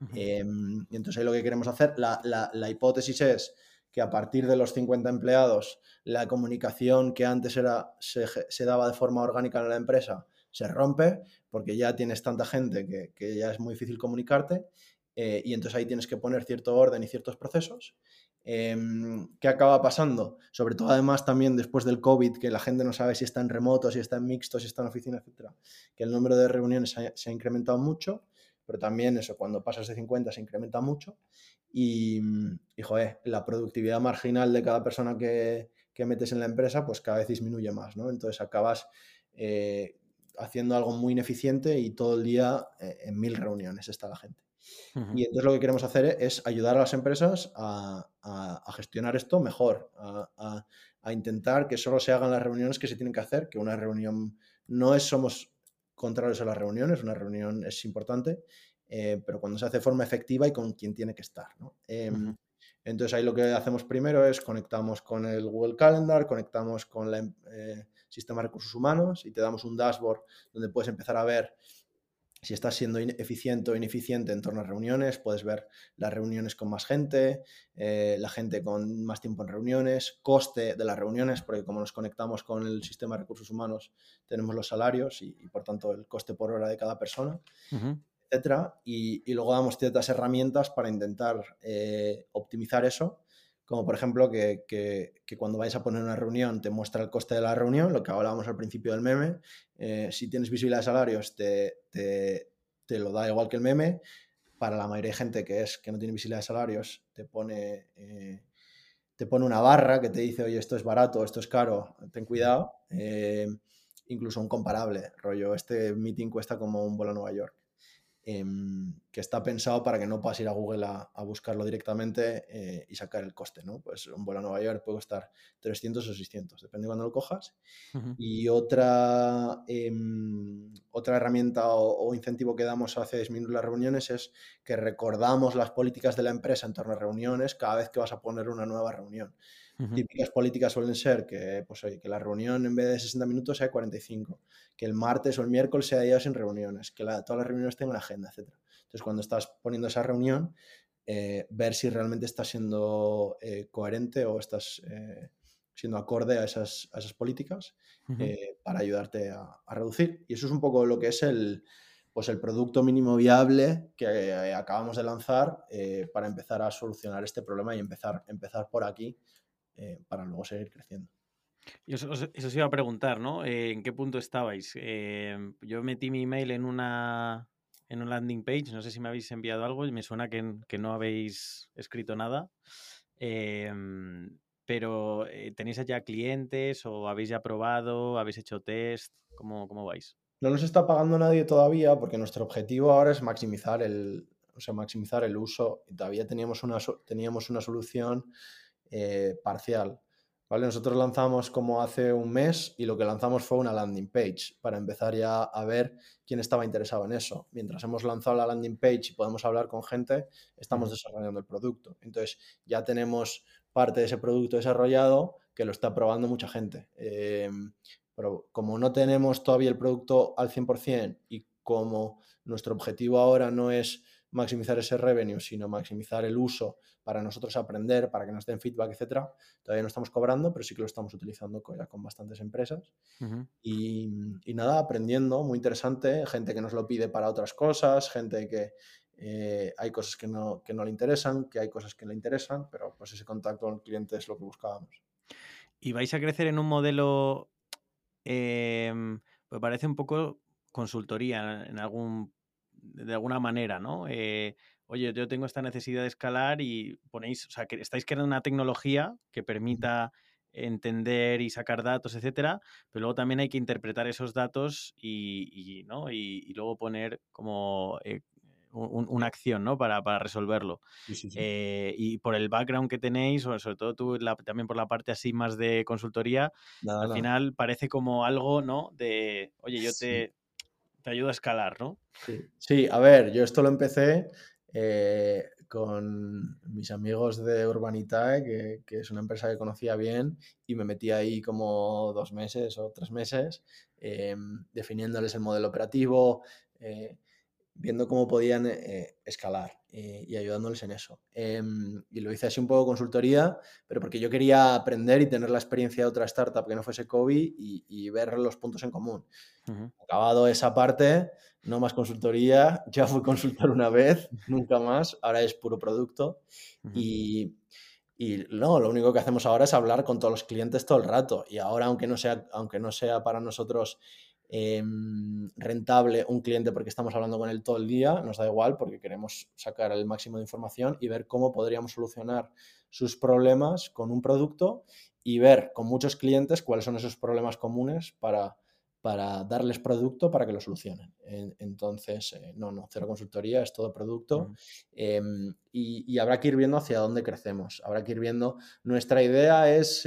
Uh -huh. eh, y entonces ahí lo que queremos hacer, la, la, la, hipótesis es que a partir de los 50 empleados, la comunicación que antes era, se, se daba de forma orgánica en la empresa se rompe porque ya tienes tanta gente que, que ya es muy difícil comunicarte eh, y entonces ahí tienes que poner cierto orden y ciertos procesos eh, ¿Qué acaba pasando? Sobre todo además también después del COVID, que la gente no sabe si está en remoto, si está en mixto, si está en oficina, etc. Que el número de reuniones se ha, se ha, incrementado mucho, pero también eso, cuando pasas de 50 se incrementa mucho. Y, y joder, la productividad marginal de cada persona que, que, metes en la empresa, pues cada vez disminuye más, ¿no? Entonces acabas eh, haciendo algo muy ineficiente y todo el día eh, en mil reuniones está la gente. Y entonces lo que queremos hacer es ayudar a las empresas a, a, a gestionar esto mejor, a, a, intentar que solo se hagan las reuniones que se tienen que hacer, que una reunión no es, somos contrarios a las reuniones, una reunión es importante, eh, pero cuando se hace de forma efectiva y con quien tiene que estar. ¿no? Eh, uh -huh. Entonces ahí lo que hacemos primero es conectamos con el Google Calendar, conectamos con el eh, sistema de recursos humanos y te damos un dashboard donde puedes empezar a ver si estás siendo eficiente o ineficiente en torno a reuniones, puedes ver las reuniones con más gente, eh, la gente con más tiempo en reuniones, coste de las reuniones, porque como nos conectamos con el sistema de recursos humanos, tenemos los salarios y, y por tanto el coste por hora de cada persona, uh -huh. etc. Y, y, luego damos ciertas herramientas para intentar eh, optimizar eso como por ejemplo que, que, cuando vais a poner una reunión te muestra el coste de la reunión, lo que hablábamos al principio del meme, eh, si tienes visibilidad de salarios te, te, te, lo da igual que el meme, para la mayoría de gente que, es, que no tiene visibilidad de salarios te pone, eh, te pone una barra que te dice, oye, esto es barato, esto es caro, ten cuidado, eh, incluso un comparable, rollo, este meeting cuesta como un vuelo a Nueva York eh, que está pensado para que no puedas ir a Google a, a buscarlo directamente eh, y sacar el coste, ¿no? Pues un vuelo a Nueva York puede costar 300 o 600, depende de cuándo lo cojas. Uh -huh. Y otra, eh, otra herramienta o, o, incentivo que damos hace disminuir las reuniones es que recordamos las políticas de la empresa en torno a reuniones cada vez que vas a poner una nueva reunión. Uh -huh. Típicas políticas suelen ser que, pues, oye, que la reunión en vez de 60 minutos sea 45, que el martes o el miércoles sea día sin reuniones, que la, todas las reuniones tengan agenda, etc. Entonces, cuando estás poniendo esa reunión, eh, ver si realmente estás siendo eh, coherente o estás eh, siendo acorde a esas, a esas políticas uh -huh. para ayudarte a, a, reducir. Y eso es un poco lo que es el, pues el producto mínimo viable que acabamos de lanzar para empezar a solucionar este problema y empezar, empezar por aquí eh, para luego seguir creciendo.
Y eso, eso os iba a preguntar, ¿no? Eh, ¿En qué punto estabais? Eh, yo metí mi email en una, en una landing page, no sé si me habéis enviado algo y me suena que, que no habéis escrito nada. Pero ¿tenéis ya clientes o habéis ya probado, habéis hecho test? ¿Cómo, cómo vais?
No nos está pagando nadie todavía porque nuestro objetivo ahora es maximizar el, o sea, maximizar el uso y todavía teníamos una, teníamos una solución eh, parcial. ¿vale? Nosotros lanzamos como hace un mes y lo que lanzamos fue una landing page para empezar ya a ver quién estaba interesado en eso. Mientras hemos lanzado la landing page y podemos hablar con gente, estamos desarrollando el producto. Entonces ya tenemos parte de ese producto desarrollado que lo está probando mucha gente. Em, pero como no tenemos todavía el producto al 100% y como nuestro objetivo ahora no es maximizar ese revenue, sino maximizar el uso para nosotros aprender, para que nos den feedback, etcétera. Todavía no estamos cobrando, pero sí que lo estamos utilizando con, con bastantes empresas. y, nada, aprendiendo, muy interesante, gente que nos lo pide para otras cosas, gente que eh, hay cosas que no, que no le interesan, que hay cosas que le interesan, pero pues ese contacto con el cliente es lo que buscábamos.
¿Y vais a crecer en un modelo, eh, pues parece un poco consultoría en algún de alguna manera, ¿no? Eh, oye, yo tengo esta necesidad de escalar y ponéis, o sea, que estáis creando una tecnología que permita entender y sacar datos, etcétera, pero luego también hay que interpretar esos datos y, ¿no? y, luego poner como eh, una acción ¿no? para, resolverlo. Eh, y por el background que tenéis, sobre todo tú también por la parte así más de consultoría, al final parece como algo, ¿no? De, oye, yo te, te ayuda a escalar, ¿no?
Sí. a ver, yo esto lo empecé eh, con mis amigos de Urbanitae, que, es una empresa que conocía bien, y me metí ahí como dos meses o tres meses, em, definiéndoles el modelo operativo, eh, viendo cómo podían eh, escalar y ayudándoles en eso. Em, y lo hice así un poco consultoría, pero porque yo quería aprender y tener la experiencia de otra startup que no fuese COVID y, ver los puntos en común. Acabado esa parte, no más consultoría, ya fui consultor una vez, nunca más, ahora es puro producto. y, y no, lo único que hacemos ahora es hablar con todos los clientes todo el rato. Y ahora, aunque no sea, aunque no sea para nosotros Em, rentable un cliente porque estamos hablando con él todo el día, nos da igual porque queremos sacar el máximo de información y ver cómo podríamos solucionar sus problemas con un producto y ver con muchos clientes cuáles son esos problemas comunes para, para darles producto para que lo solucionen. Entonces, eh, no, no, cero consultoría, es todo producto em, y, habrá que ir viendo hacia dónde crecemos. Habrá que ir viendo, nuestra idea es...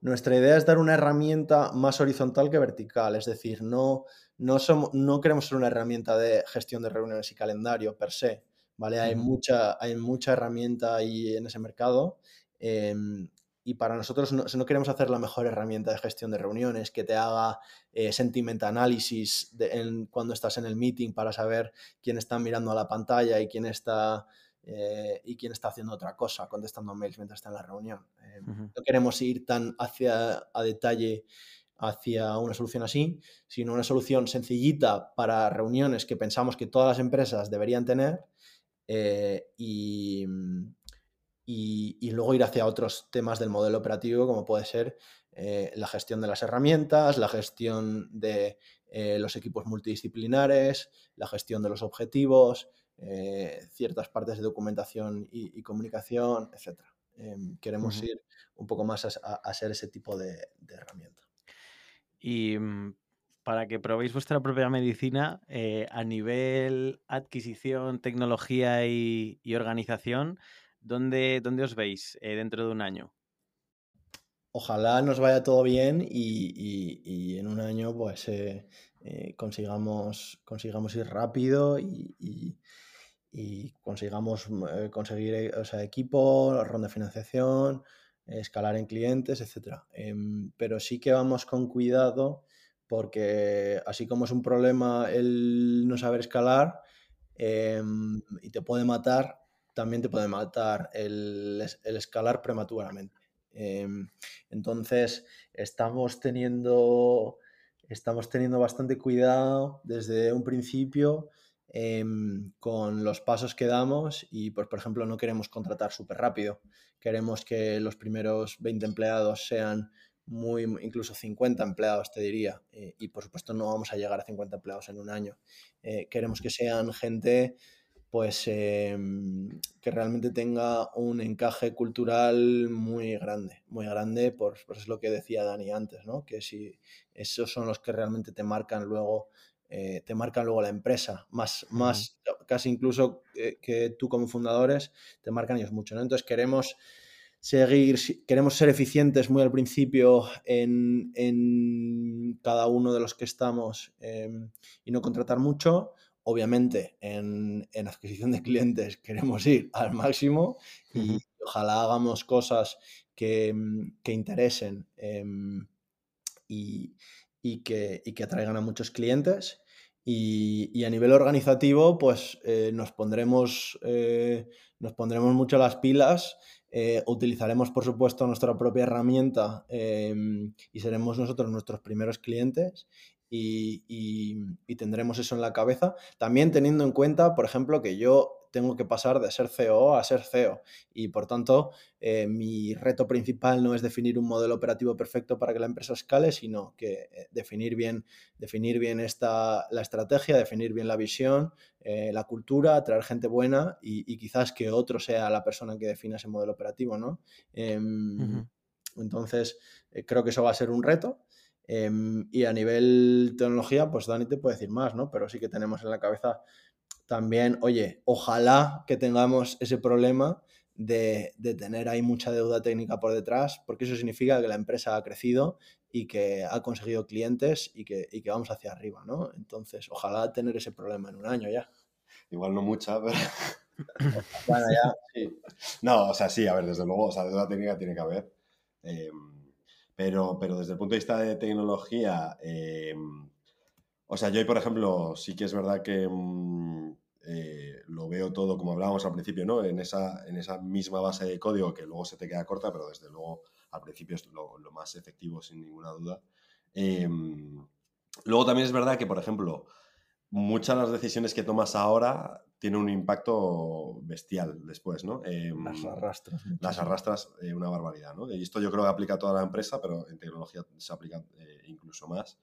Nuestra idea es dar una herramienta más horizontal que vertical, es decir, no, no, somos, no queremos ser una herramienta de gestión de reuniones y calendario per se, ¿vale? Hay, mucha, hay mucha herramienta ahí en ese mercado em, y para nosotros no, queremos hacer la mejor herramienta de gestión de reuniones que te haga eh, sentiment análisis cuando estás en el meeting para saber quién está mirando a la pantalla y quién está eh, y quién está haciendo otra cosa, contestando mails mientras está en la reunión. Eh, no queremos ir tan hacia a detalle hacia una solución así, sino una solución sencillita para reuniones que pensamos que todas las empresas deberían tener eh, y, y, luego ir hacia otros temas del modelo operativo como puede ser la gestión de las herramientas, la gestión de los equipos multidisciplinares, la gestión de los objetivos, eh, ciertas partes de documentación y, comunicación, etc. Em, queremos ir un poco más a, ser ese tipo de, herramienta.
Y mm, para que probéis vuestra propia medicina, eh, a nivel adquisición, tecnología y, organización, ¿dónde, ¿dónde, os veis eh, dentro de un año?
Ojalá nos vaya todo bien y, en un año pues consigamos, consigamos ir rápido y, y consigamos mm, eh, conseguir eh, o sea, equipo, ronda de financiación, escalar en clientes, etc. Em, pero sí que vamos con cuidado porque así como es un problema el no saber escalar em, y te puede matar, también te puede matar el, el escalar prematuramente. Em, entonces, estamos teniendo, estamos teniendo bastante cuidado desde un principio Em, con los pasos que damos y, pues, por ejemplo, no queremos contratar súper rápido. Queremos que los primeros 20 empleados sean muy, incluso 50 empleados, te diría. Eh, y, por supuesto, no vamos a llegar a 50 empleados en un año. Eh, queremos que sean gente pues em, que realmente tenga un encaje cultural muy grande, muy grande, por, pues es lo que decía Dani antes, ¿no? Que si esos son los que realmente te marcan luego eh, te marcan luego la empresa, más, más casi incluso que tú como fundadores, te marcan ellos mucho. ¿no? Entonces queremos seguir, queremos ser eficientes muy al principio en, cada uno de los que estamos em, y no contratar mucho. Obviamente en, adquisición de clientes queremos ir al máximo y ojalá hagamos cosas que, mm, interesen em, y, que, y que atraigan a muchos clientes. Y, a nivel organizativo, pues eh, nos, pondremos, eh, nos pondremos mucho las pilas, eh, utilizaremos por supuesto nuestra propia herramienta y seremos nosotros nuestros primeros clientes y, y, tendremos eso en la cabeza. También teniendo en cuenta, por ejemplo, que yo tengo que pasar de ser CEO a ser CEO. Y por tanto, eh, mi reto principal no es definir un modelo operativo perfecto para que la empresa escale, sino que eh, definir bien, definir bien esta, la estrategia, definir bien la visión, eh, la cultura, traer gente buena y, quizás que otro sea la persona que defina ese modelo operativo, ¿no? Em, entonces, creo que eso va a ser un reto. Em, y a nivel tecnología, pues Dani te puede decir más, ¿no? Pero sí que tenemos en la cabeza también, oye, ojalá que tengamos ese problema de, tener ahí mucha deuda técnica por detrás, porque eso significa que la empresa ha crecido y que ha conseguido clientes y que, vamos hacia arriba, ¿no? Entonces, ojalá tener ese problema en un año ya.
Igual no mucha, pero...
bueno, ya, sí.
No, o sea, sí, a ver, desde luego, o sea, deuda técnica tiene que haber. Em, pero, pero desde el punto de vista de tecnología, em, o sea, yo, por ejemplo, sí que es verdad que mm, eh, lo veo todo, como hablábamos al principio, ¿no? En esa, en esa misma base de código que luego se te queda corta, pero desde luego al principio es lo, más efectivo, sin ninguna duda. Em, luego también es verdad que, por ejemplo, muchas de las decisiones que tomas ahora tienen un impacto bestial después, ¿no?
Em, las arrastras.
Las arrastras eh, una barbaridad, ¿no? Y esto yo creo que aplica a toda la empresa, pero en tecnología se aplica eh, incluso más.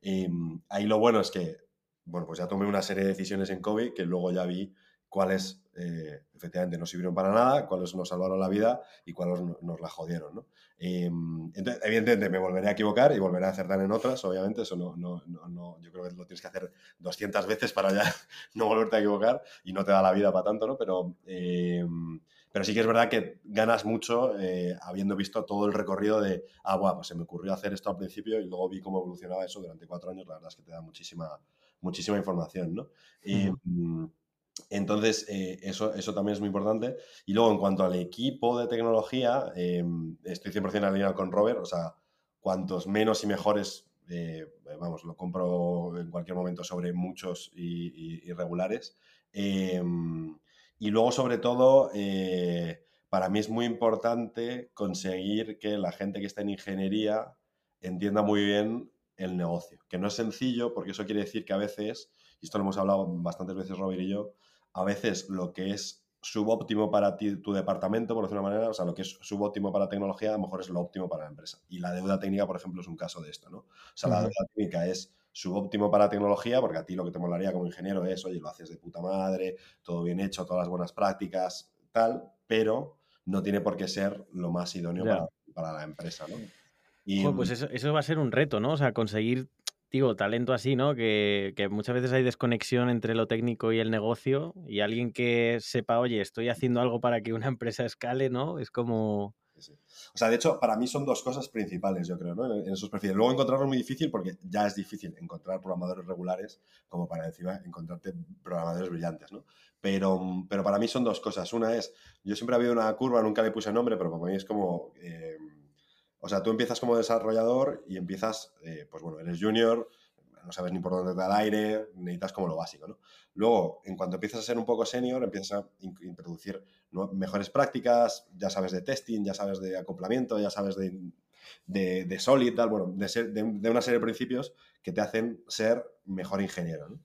Em, ahí lo bueno es que, bueno, pues ya tomé una serie de decisiones en COVID que luego ya vi cuáles eh, efectivamente no sirvieron para nada, cuáles nos salvaron la vida y cuáles nos la jodieron, ¿no? Em, entonces, evidentemente me volveré a equivocar y volveré a acertar en otras, obviamente, eso no, no, no, yo creo que lo tienes que hacer 200 veces para ya no volverte a equivocar y no te da la vida para tanto, ¿no? Pero... Em, pero sí que es verdad que ganas mucho eh, habiendo visto todo el recorrido de, ah, bueno, pues se me ocurrió hacer esto al principio y luego vi cómo evolucionaba eso durante cuatro años. La verdad es que te da muchísima, muchísima información, ¿no? Y, mm, entonces, eh, eso, eso también es muy importante. Y luego, en cuanto al equipo de tecnología, eh, estoy 100% alineado con Robert. O sea, cuantos menos y mejores, vamos, lo compro en cualquier momento sobre muchos y, y, y regulares. Y luego, sobre todo, eh, para mí es muy importante conseguir que la gente que está en ingeniería entienda muy bien el negocio, que no es sencillo, porque eso quiere decir que a veces, y esto lo hemos hablado bastantes veces Robert y yo, a veces lo que es subóptimo para ti, tu departamento, por decirlo de una manera, o sea, lo que es subóptimo para tecnología, a lo mejor es lo óptimo para la empresa. Y la deuda técnica, por ejemplo, es un caso de esto, ¿no? O sea, la deuda técnica es subóptimo para tecnología, porque a ti lo que te molaría como ingeniero es, oye, lo haces de puta madre, todo bien hecho, todas las buenas prácticas, tal, pero no tiene por qué ser lo más idóneo para, la empresa, ¿no?
Y, pues eso, eso, va a ser un reto, ¿no? O sea, conseguir, digo, talento así, ¿no? Que, que, muchas veces hay desconexión entre lo técnico y el negocio y alguien que sepa, oye, estoy haciendo algo para que una empresa escale, ¿no? Es como...
O sea, de hecho, para mí son dos cosas principales, yo creo, ¿no? En, esos perfiles. Luego encontrarlo es muy difícil porque ya es difícil encontrar programadores regulares como para encima encontrarte programadores brillantes, ¿no? Pero, pero para mí son dos cosas. Una es, yo siempre habido una curva, nunca le puse nombre, pero para mí es como... Eh, o sea, tú empiezas como desarrollador y empiezas, eh, pues bueno, eres junior, no sabes ni por dónde te da el aire, necesitas como lo básico, ¿no? Luego, en cuanto empiezas a ser un poco senior, empiezas a introducir mejores prácticas, ya sabes de testing, ya sabes de acoplamiento, ya sabes de, de, solid, tal, bueno, de, una serie de principios que te hacen ser mejor ingeniero.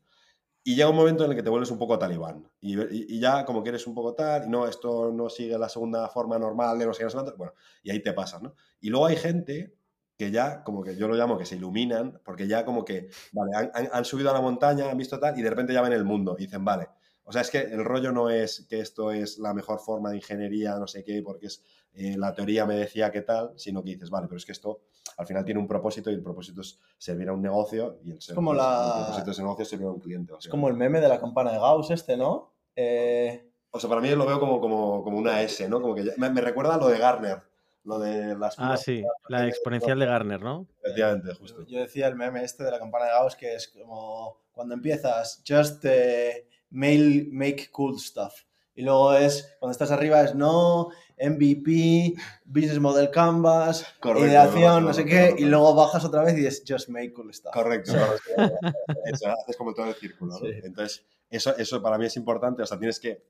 Y llega un momento en el que te vuelves un poco talibán. Y, ya como que eres un poco tal, y no, esto no sigue la segunda forma normal de qué, no bueno, y ahí te pasas, ¿no? Y luego hay gente que ya, como que yo lo llamo que se iluminan, porque ya como que, vale, han, subido a la montaña, han visto tal, y de repente ya ven el mundo, y dicen, vale, o sea, es que el rollo no es que esto es la mejor forma de ingeniería, no sé qué, porque es eh, la teoría me decía que tal, sino que dices, vale, pero es que esto al final tiene un propósito y el propósito es servir a un negocio y el,
como la...
propósito de ese negocio es servir a un cliente.
es como el meme de la campana de Gauss este, ¿no? Eh,
o sea, para mí lo veo como, como, como una S, ¿no? Como que me, me recuerda a lo de Garner lo de las...
Ah, sí, la exponencial de Garner, ¿no?
Efectivamente, justo.
Yo decía el meme este de la campana de Gauss que es como cuando empiezas, just eh, mail, make cool stuff. Y luego es, cuando estás arriba es no, MVP, Business Model Canvas,
Correcto,
ideación,
correcto,
no sé
correcto,
qué, y luego bajas otra vez y es Just Make Cool Stuff.
Correcto. correcto. Eso, haces como todo el círculo. ¿no?
Sí.
Entonces, eso, eso para mí es importante. O sea, tienes que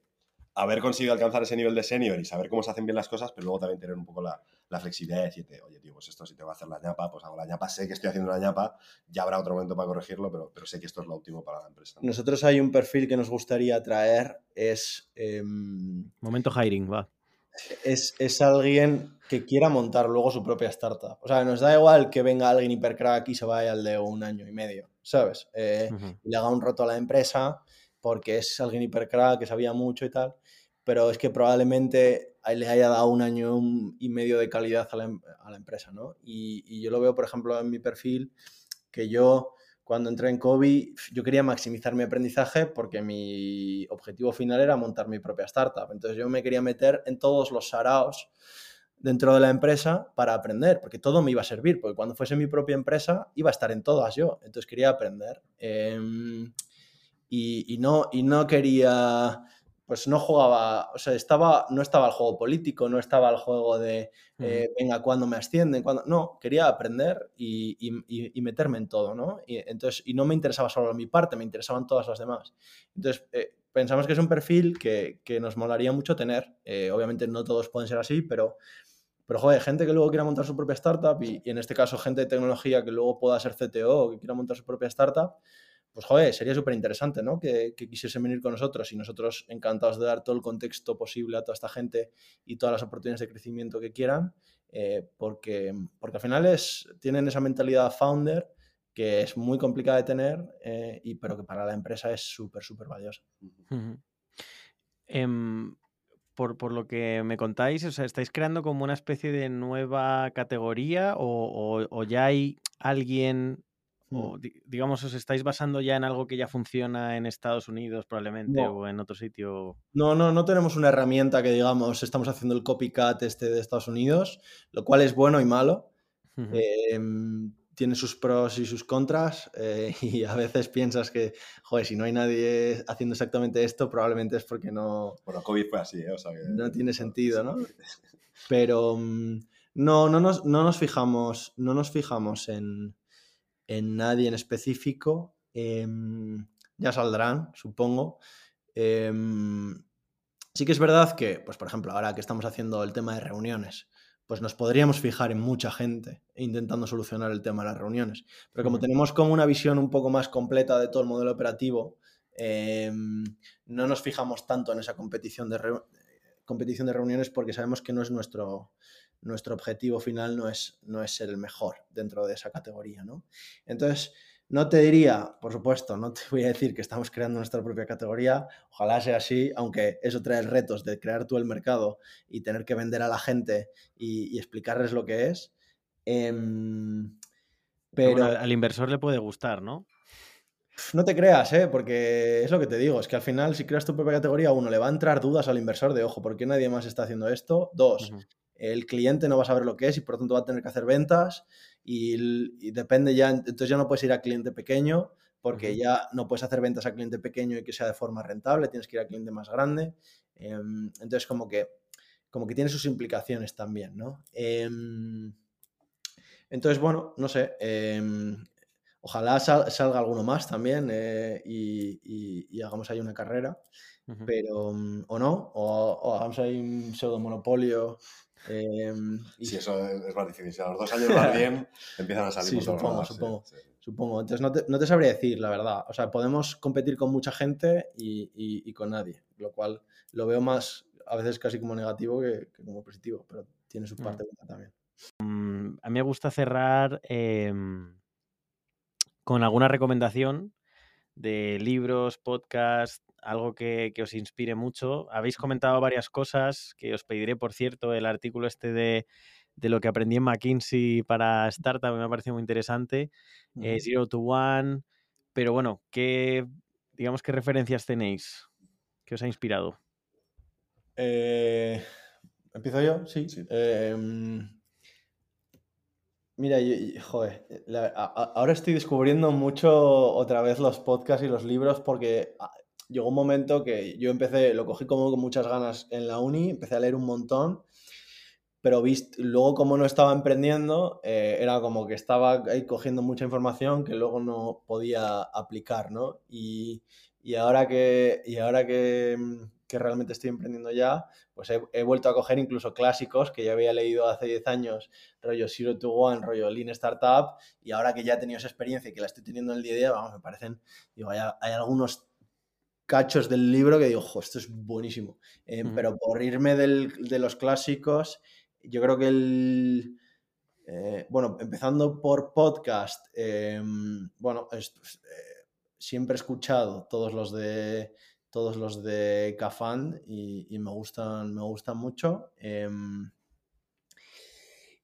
haber conseguido alcanzar ese nivel de senior y saber cómo se hacen bien las cosas, pero luego también tener un poco la, la flexibilidad de decirte, oye, tío, pues esto si te va a hacer la ñapa, pues hago la ñapa, sé que estoy haciendo la ñapa, ya habrá otro momento para corregirlo, pero, pero sé que esto es lo óptimo para la empresa. ¿no?
Nosotros hay un perfil que nos gustaría traer, es, em,
Momento hiring, va.
es, es alguien que quiera montar luego su propia startup. O sea, nos da igual que venga alguien hipercrack y se vaya al de un año y medio, ¿sabes? Eh, y le haga un roto a la empresa porque es alguien hipercrack que sabía mucho y tal, pero es que probablemente le haya dado un año y medio de calidad a la, em- a la empresa, ¿no? Y, y yo lo veo, por ejemplo, en mi perfil, que yo cuando entré en Kobe, yo quería maximizar mi aprendizaje porque mi objetivo final era montar mi propia startup. Entonces yo me quería meter en todos los saraos dentro de la empresa para aprender, porque todo me iba a servir, porque cuando fuese mi propia empresa iba a estar en todas yo, entonces quería aprender. Em, y, y no, y no quería, pues no jugaba, o sea, estaba, no estaba el juego político, no estaba el juego de, eh, venga, ¿cuándo me ascienden? ¿Cuándo? No, quería aprender y, y- y- y meterme en todo, ¿no? Y, entonces, y no me interesaba solo mi parte, me interesaban todas las demás. Entonces, eh, pensamos que es un perfil que, que nos molaría mucho tener. Eh, obviamente no todos pueden ser así, pero, pero joder, gente que luego quiera montar su propia startup y, y en este caso gente de tecnología que luego pueda ser CTO o que quiera montar su propia startup, pues joder, sería súper interesante, ¿no? Que, quisiesen venir con nosotros y nosotros encantados de dar todo el contexto posible a toda esta gente y todas las oportunidades de crecimiento que quieran, eh, porque, porque al final es, tienen esa mentalidad founder que es muy complicada de tener, eh, y, pero que para la empresa es súper, súper valiosa.
Em, por, por lo que me contáis, o sea, ¿estáis creando como una especie de nueva categoría o- o ya hay alguien, o di- digamos, os estáis basando ya en algo que ya funciona en Estados Unidos probablemente
No.
o en otro sitio?
No, no, no tenemos una herramienta que digamos estamos haciendo el copycat este de Estados Unidos, lo cual es bueno y malo. Eh, tiene sus pros y sus contras eh, y a veces piensas que, joder, si no hay nadie haciendo exactamente esto, probablemente es porque no,
Bueno, COVID fue así, ¿eh? O sea que-
no tiene sentido, ¿no? Pero mm, no, no nos, no nos fijamos, no nos fijamos en, en nadie en específico. Em, ya saldrán, supongo. Em, sí que es verdad que, pues por ejemplo, ahora que estamos haciendo el tema de reuniones, pues nos podríamos fijar en mucha gente intentando solucionar el tema de las reuniones. Pero como tenemos como una visión un poco más completa de todo el modelo operativo, em, no nos fijamos tanto en esa competición de, competición de reuniones porque sabemos que no es nuestro, nuestro objetivo final, no es, no es el mejor dentro de esa categoría. ¿no? Entonces, no te diría, por supuesto, no te voy a decir que estamos creando nuestra propia categoría, ojalá sea así, aunque eso trae retos de crear tú el mercado y tener que vender a la gente y, y explicarles lo que es. Em,
Pero bueno, al inversor le puede gustar, ¿no?
no te creas, ¿eh? porque es lo que te digo, es que al final si creas tu propia categoría, uno, le va a entrar dudas al inversor de, ojo, ¿por qué nadie más está haciendo esto? Dos. El cliente no va a saber lo que es y por lo tanto va a tener que hacer ventas y, depende ya, entonces ya no puedes ir a cliente pequeño porque ya no puedes hacer ventas a cliente pequeño y que sea de forma rentable, tienes que ir a cliente más grande. Em, entonces como que, como que tiene sus implicaciones también, ¿no? Em, entonces, bueno, no sé, em, ojalá sal- salga alguno más también eh, y, y- y hagamos ahí una carrera pero mm, o no, o, o hagamos ahí un pseudo monopolio. Y,
Sí, eso es, más difícil. Si a los dos años bien, empiezan a salir
Sí, supongo,
lados,
supongo.
sí.
Supongo. Entonces no te, no te sabría decir, la verdad. O sea, podemos competir con mucha gente y, y- y con nadie, lo cual lo veo más a veces casi como negativo que, que como positivo, pero tiene su
Mm.
parte buena también.
Mm, A mí me gusta cerrar em, con alguna recomendación de libros, podcast, algo que, que os inspire mucho. Habéis comentado varias cosas que os pediré, por cierto, el artículo este de, de lo que aprendí en McKinsey para Startup me ha parecido muy interesante. eh. Zero to One. Pero bueno, ¿qué, digamos, qué referencias tenéis? ¿Qué os ha inspirado?
Eh, ¿Empiezo yo? Sí.
Sí.
Eh, mira, yo- yo- joder, la- a- a- ahora estoy descubriendo mucho otra vez los podcasts y los libros porque a- llegó un momento que yo empecé, lo cogí como con muchas ganas en la uni, empecé a leer un montón, pero vist, luego como no estaba emprendiendo, eh, era como que estaba ahí cogiendo mucha información que luego no podía aplicar, ¿no? Y, y ahora que, y ahora que, que realmente estoy emprendiendo ya, pues he, vuelto a coger incluso clásicos que ya había leído hace 10 años, rollo Zero to One, rollo Lean Startup, y ahora que ya he tenido esa experiencia y que la estoy teniendo en el día a día, vamos, me parecen, digo, hay, hay algunos cachos del libro que digo, ojo, esto es buenísimo. Eh, pero por irme del, de los clásicos, yo creo que el... Eh, bueno, empezando por podcast, em, bueno, eh, siempre he escuchado todos los de todos los de Cafán y, me, gustan, me gustan mucho. Em,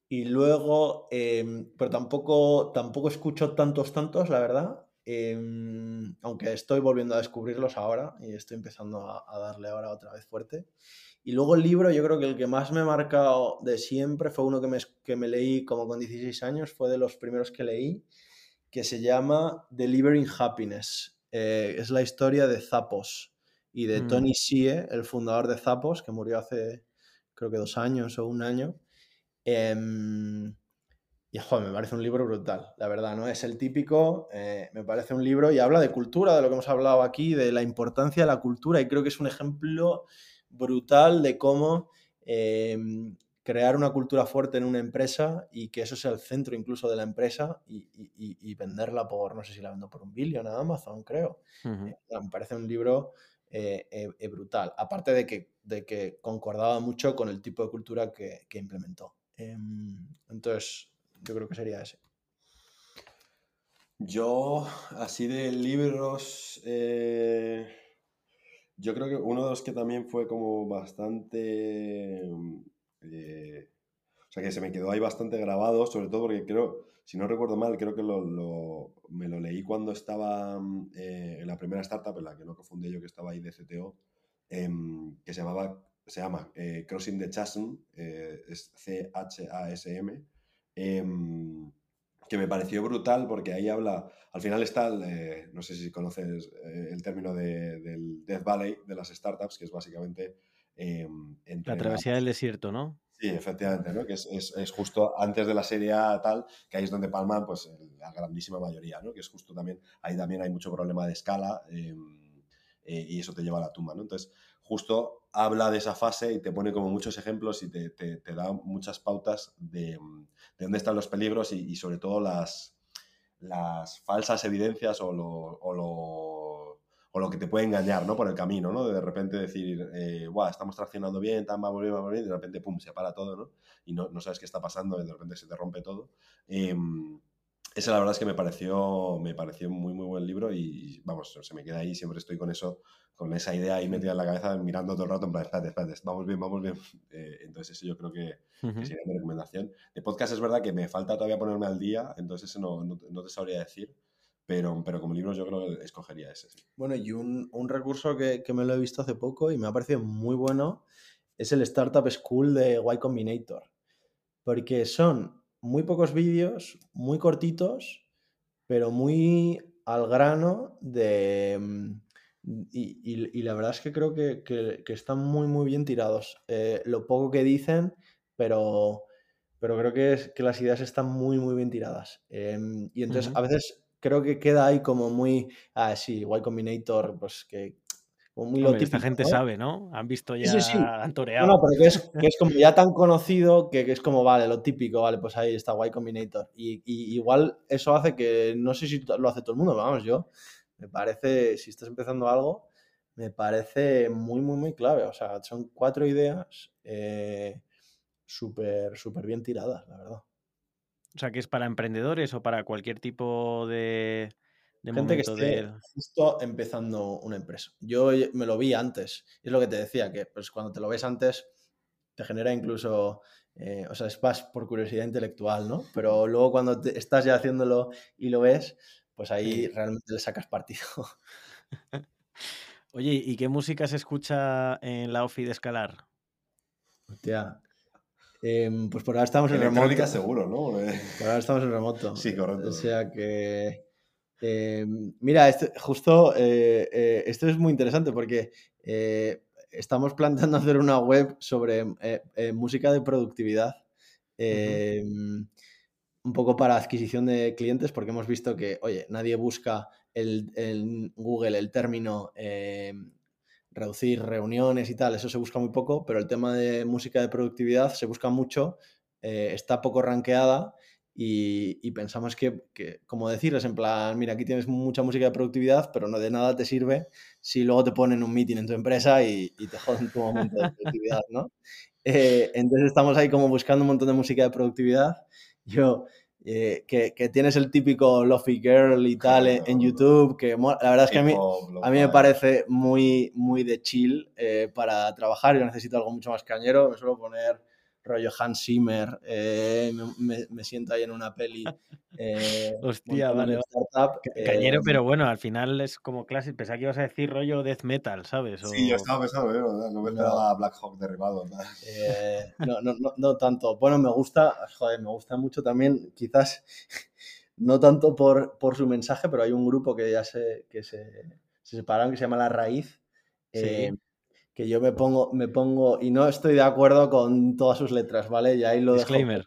y luego, em, pero tampoco, tampoco escucho tantos, tantos, la verdad. Em, aunque estoy volviendo a descubrirlos ahora y estoy empezando a, darle ahora otra vez fuerte. Y luego el libro, yo creo que el que más me ha marcado de siempre fue uno que me, que me leí como con 16 años, fue de los primeros que leí, que se llama Delivering Happiness. Eh, es la historia de Zapos y de mm. Tony Sie, el fundador de Zapos, que murió hace creo que dos años o un año. Em, y joder, me parece un libro brutal, la verdad, ¿no? Es el típico, eh, me parece un libro y habla de cultura, de lo que hemos hablado aquí, de la importancia de la cultura y creo que es un ejemplo brutal de cómo em, crear una cultura fuerte en una empresa y que eso sea el centro incluso de la empresa y, venderla por, no sé si la vendo por un billón a Amazon, creo. Eh, me parece un libro eh, brutal. Aparte de que, de que concordaba mucho con el tipo de cultura que, implementó. Em, entonces, yo creo que sería ese.
Yo, así de libros, yo creo que uno de los que también fue como bastante... o sea, que se me quedó ahí bastante grabado, sobre todo porque creo, si no recuerdo mal, creo que lo, me lo leí cuando estaba eh, en la primera startup en la que no confundí yo, que estaba ahí de CTO, em, que se llamaba, se llama eh, Crossing the Chasm, eh, es C-H-A-S-M, em, que me pareció brutal porque ahí habla, al final está, no sé si conoces el término del Death Valley de las startups, que es básicamente...
Em, la travesía del desierto, ¿no?
Sí, efectivamente, ¿no? Que es, es, es, justo antes de la serie A tal, que ahí es donde palman pues la grandísima mayoría, ¿no? Que es justo también, ahí también hay mucho problema de escala em, eh, y eso te lleva a la tumba, ¿no? Entonces, justo habla de esa fase y te pone como muchos ejemplos y te, te, da muchas pautas de, de, dónde están los peligros y, sobre todo las, las falsas evidencias o lo, o lo o lo que te puede engañar, ¿no? Por el camino, ¿no? De, repente decir, eh, estamos traccionando bien, tan, vamos bien, vamos bien, y de repente, pum, se para todo, ¿no? Y no, no sabes qué está pasando, y de repente se te rompe todo. Eh, ese la verdad es que me pareció, me pareció muy, muy buen libro y, vamos, se me queda ahí, siempre estoy con eso, con esa idea ahí metida en la cabeza, mirando todo el rato, en plan, espérate, espérate, vamos bien, vamos bien. Eh, entonces eso yo creo que, sería mi recomendación. De podcast es verdad que me falta todavía ponerme al día, entonces eso no, no, no te sabría decir, pero, pero como libros yo creo que escogería ese.
Bueno, y un, un recurso que, que, me lo he visto hace poco y me ha parecido muy bueno es el Startup School de Y Combinator. Porque son muy pocos vídeos, muy cortitos, pero muy al grano de... Mm, y, y, la verdad es que creo que, que, que están muy, muy bien tirados. Eh, lo poco que dicen, pero, pero creo que, es, que las ideas están muy, muy bien tiradas. Em, y entonces, a veces creo que queda ahí como muy, ah, sí, Y Combinator, pues que
muy lo Esta gente sabe, ¿no? Han visto ya, sí, sí. han toreado.
No, no, pero que es, que es, como ya tan conocido que, que, es como, vale, lo típico, vale, pues ahí está Y Combinator. Y, y, igual eso hace que, no sé si lo hace todo el mundo, pero vamos, yo, me parece, si estás empezando algo, me parece muy, muy, muy clave. O sea, son cuatro ideas eh, súper, súper bien tiradas, la verdad.
O sea, que es para emprendedores o para cualquier tipo de,
de Gente que esté justo empezando una empresa. Yo me lo vi antes. Es lo que te decía, que pues cuando te lo ves antes te genera incluso, eh, o sea, es más por curiosidad intelectual, ¿no? Pero luego cuando estás ya haciéndolo y lo ves, pues ahí realmente le sacas partido.
Oye, ¿y qué música se escucha en la OFI de Escalar?
Hostia, Em, pues por ahora estamos en remoto.
seguro, ¿no?
Por ahora estamos en remoto.
Sí, correcto.
O sea que. Eh, mira, este, justo eh, eh, esto es muy interesante porque estamos planteando hacer una web sobre música de productividad. Un poco para adquisición de clientes, porque hemos visto que, oye, nadie busca en Google el término reducir reuniones y tal, eso se busca muy poco, pero el tema de música de productividad se busca mucho, está poco rankeada y, pensamos que, como decirles, en plan, mira, aquí tienes mucha música de productividad, pero no de nada te sirve si luego te ponen un meeting en tu empresa y, te joden tu momento de productividad, ¿no? Eh, entonces estamos ahí como buscando un montón de música de productividad. Yo, eh, que, tienes el típico Lofi Girl y tal en, YouTube, que la verdad es que a mí, a mí me parece muy, muy de chill eh, para trabajar. Yo necesito algo mucho más cañero. Me suelo poner rollo Hans Zimmer, eh, me, siento ahí en una peli.
Eh, Hostia, vale. Startup, Cañero, eh, pero bueno, al final es como clásico. Pensaba que ibas a decir rollo death metal, ¿sabes?
Sí, yo estaba pensando, no me esperaba Black Hawk derribado.
no, no, no, no tanto. Bueno, me gusta, joder, me gusta mucho también, quizás no tanto por, por su mensaje, pero hay un grupo que ya se, que se, se separaron que se llama La Raíz. Sí que yo me pongo, me pongo, y no estoy de acuerdo con todas sus letras, ¿vale? Y ahí lo
Disclaimer.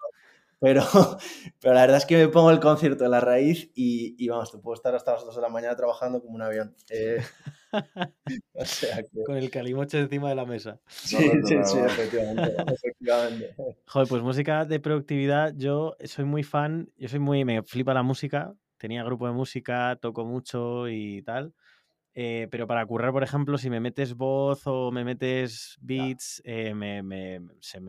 Pero, pero la verdad es que me pongo el concierto de la raíz y, y vamos, te puedo estar hasta las 2 de la mañana trabajando como un avión. Eh,
con el calimoche encima de la mesa.
Sí, sí, sí, efectivamente, efectivamente.
Joder, pues música de productividad, yo soy muy fan, yo soy muy, me flipa la música, tenía grupo de música, toco mucho y tal. Eh, pero para currar, por ejemplo, si me metes voz o me metes beats, eh, me, me,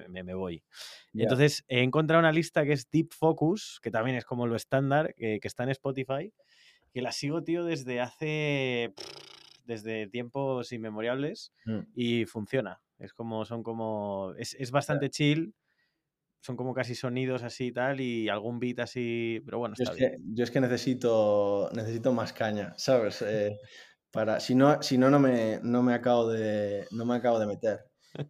me, voy. Entonces, he encontrado una lista que es Deep Focus, que también es como lo estándar, que, está en Spotify, que la sigo, tío, desde hace. desde tiempos inmemoriales mm. y funciona. Es como, son como. Es, es bastante chill son como casi sonidos así y tal, y algún beat así, pero bueno,
está
yo es
bien. Que, yo es que necesito, necesito más caña, ¿sabes? Eh, para, si no, si no, no me, no me acabo de, no me acabo de meter.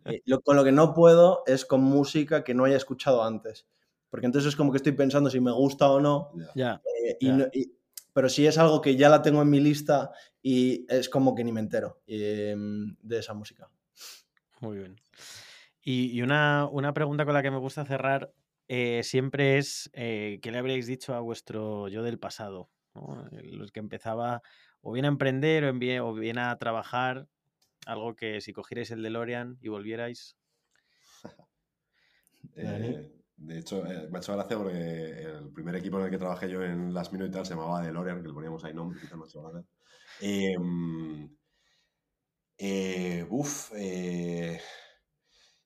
Eh, con lo que no puedo es con música que no haya escuchado antes. Porque entonces es como que estoy pensando si me gusta o no.
Ya.
Eh, pero si es algo que ya la tengo en mi lista y es como que ni me entero em, de esa música.
Muy bien. Y, una, pregunta con la que me gusta cerrar eh, siempre es, ¿qué le habréis dicho a vuestro yo del pasado? Los que empezaba o bien a emprender o bien, o bien a trabajar, algo que si cogierais el DeLorean y volvierais.
Eh, de hecho, eh, me ha hecho gracia porque el primer equipo en el que trabajé yo en Last Minute y tal se llamaba DeLorean, que le poníamos ahí nombre, y me ha hecho gracia. Em, eh, uf,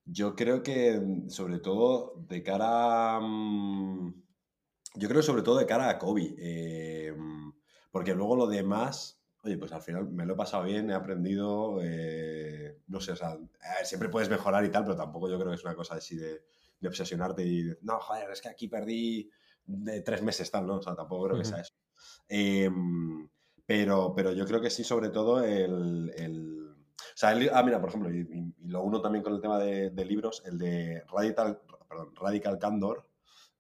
yo creo que sobre todo de cara mm, yo creo sobre todo de cara a Kobe. Porque luego lo demás, oye, pues al final me lo he pasado bien, he aprendido, eh, no sé, o sea, siempre puedes mejorar y tal, pero tampoco yo creo que es una cosa así de, obsesionarte y, no, joder, es que aquí perdí de tres meses tal, ¿no? O sea, tampoco creo que sea eso. Em, pero, pero yo creo que sí, sobre todo el... o sea, ah, mira, por ejemplo, y, lo uno también con el tema de, libros, el de Radical, perdón, Radical Candor,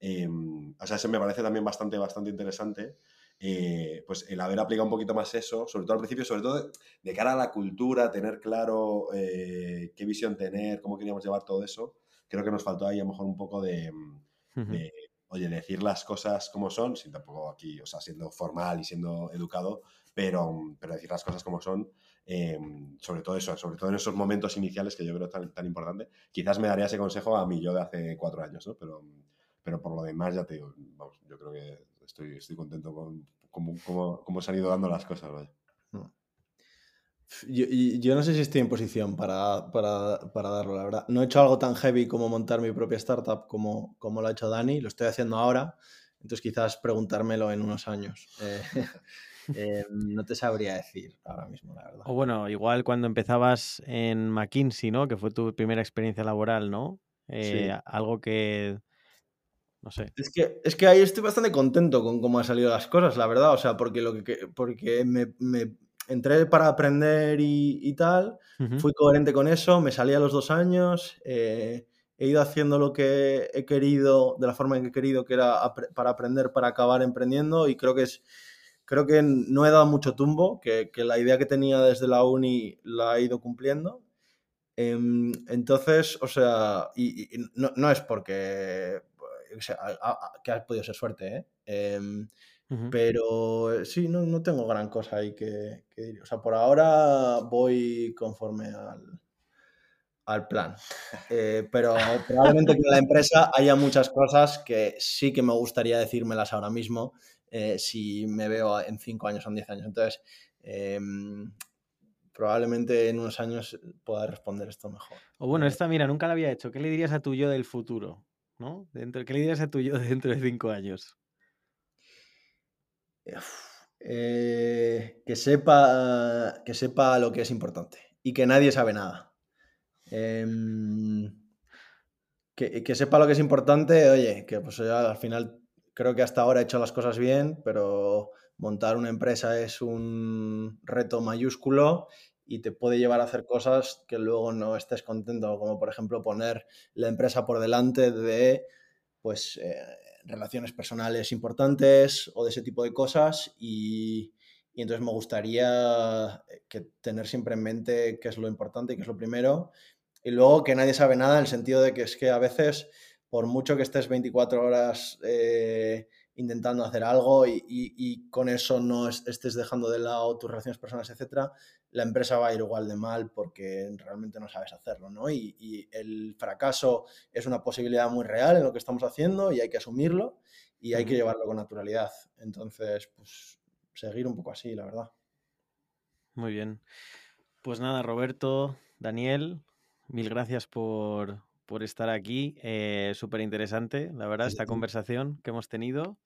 em, o sea, ese me parece también bastante, bastante interesante eh, pues el haber aplicado un poquito más eso, sobre todo al principio, sobre todo de, cara a la cultura, tener claro eh, qué visión tener, cómo queríamos llevar todo eso, creo que nos faltó ahí a lo mejor un poco de, oye, decir las cosas como son, sin tampoco aquí, o sea, siendo formal y siendo educado, pero, pero decir las cosas como son, eh, sobre todo eso, sobre todo en esos momentos iniciales que yo creo tan, tan importante. Quizás me daría ese consejo a mí yo de hace cuatro años, ¿no? Pero, pero por lo demás, ya te digo, vamos, yo creo que estoy, estoy contento con cómo, cómo, se han ido dando las cosas. Mm.
Yo, yo, no sé si estoy en posición para, para, para, darlo, la verdad. No he hecho algo tan heavy como montar mi propia startup como, como lo ha hecho Dani, lo estoy haciendo ahora, entonces quizás preguntármelo en unos años. Eh, eh, no te sabría decir ahora mismo, la verdad.
O bueno, igual cuando empezabas en McKinsey, ¿no? Que fue tu primera experiencia laboral, ¿no? Eh, algo que no sé.
Es que, es que ahí estoy bastante contento con cómo han salido las cosas, la verdad. O sea, porque, lo que, porque me, me entré para aprender y, tal, fui coherente con eso, me salí a los dos años, eh, he ido haciendo lo que he querido, de la forma en que he querido, que era para aprender, para acabar emprendiendo, y creo que es creo que no he dado mucho tumbo, que, la idea que tenía desde la uni la he ido cumpliendo. Em, entonces, o sea, y, no, es porque o sea, que ha podido ser suerte, ¿eh? Em, pero sí, no, no, tengo gran cosa ahí que, que, O sea, por ahora voy conforme al, al plan. Eh, pero probablemente con la empresa haya muchas cosas que sí que me gustaría decírmelas ahora mismo eh, si me veo en 5 años o en 10 años. Entonces, em, probablemente en unos años pueda responder esto mejor.
O bueno, eh, esta, mira, nunca la había hecho. ¿Qué le dirías a tu yo del futuro? ¿No? Dentro, ¿Qué le dirías a tu yo dentro de 5 años?
que, sepa, que sepa lo que es importante y que nadie sabe nada. Em, que, sepa lo que es importante, oye, que pues al final creo que hasta ahora he hecho las cosas bien, pero montar una empresa es un reto mayúsculo y te puede llevar a hacer cosas que luego no estés contento, como por ejemplo poner la empresa por delante de pues eh, relaciones personales importantes o de ese tipo de cosas y, entonces me gustaría que tener siempre en mente qué es lo importante y qué es lo primero. Y luego que nadie sabe nada en el sentido de que es que a veces, por mucho que estés 24 horas eh, intentando hacer algo y, con eso no estés dejando de lado tus relaciones personales, etcétera, la empresa va a ir igual de mal porque realmente no sabes hacerlo, ¿no? Y, el fracaso es una posibilidad muy real en lo que estamos haciendo y hay que asumirlo y hay que llevarlo con naturalidad. Entonces, pues seguir un poco así, la verdad.
Muy bien. Pues nada, Roberto, Daniel, Mil gracias por, estar aquí. Eh, Súper interesante, la verdad, esta conversación que hemos tenido.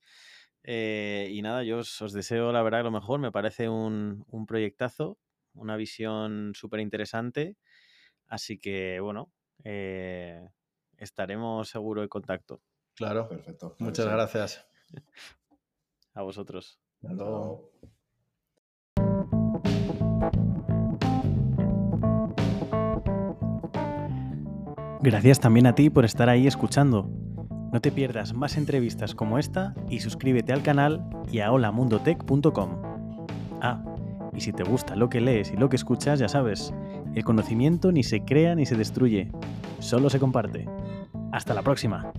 Eh, y nada, yo os, deseo la verdad lo mejor. Me parece un, proyectazo, una visión súper interesante. Así que, bueno, eh, estaremos seguro en contacto.
Claro, perfecto. Muchas gracias.
A vosotros. Gracias también a ti por estar ahí escuchando. No te pierdas más entrevistas como esta y suscríbete al canal y a holamundotech.com. Ah, y si te gusta lo que lees y lo que escuchas, ya sabes, el conocimiento ni se crea ni se destruye, solo se comparte. Hasta la próxima.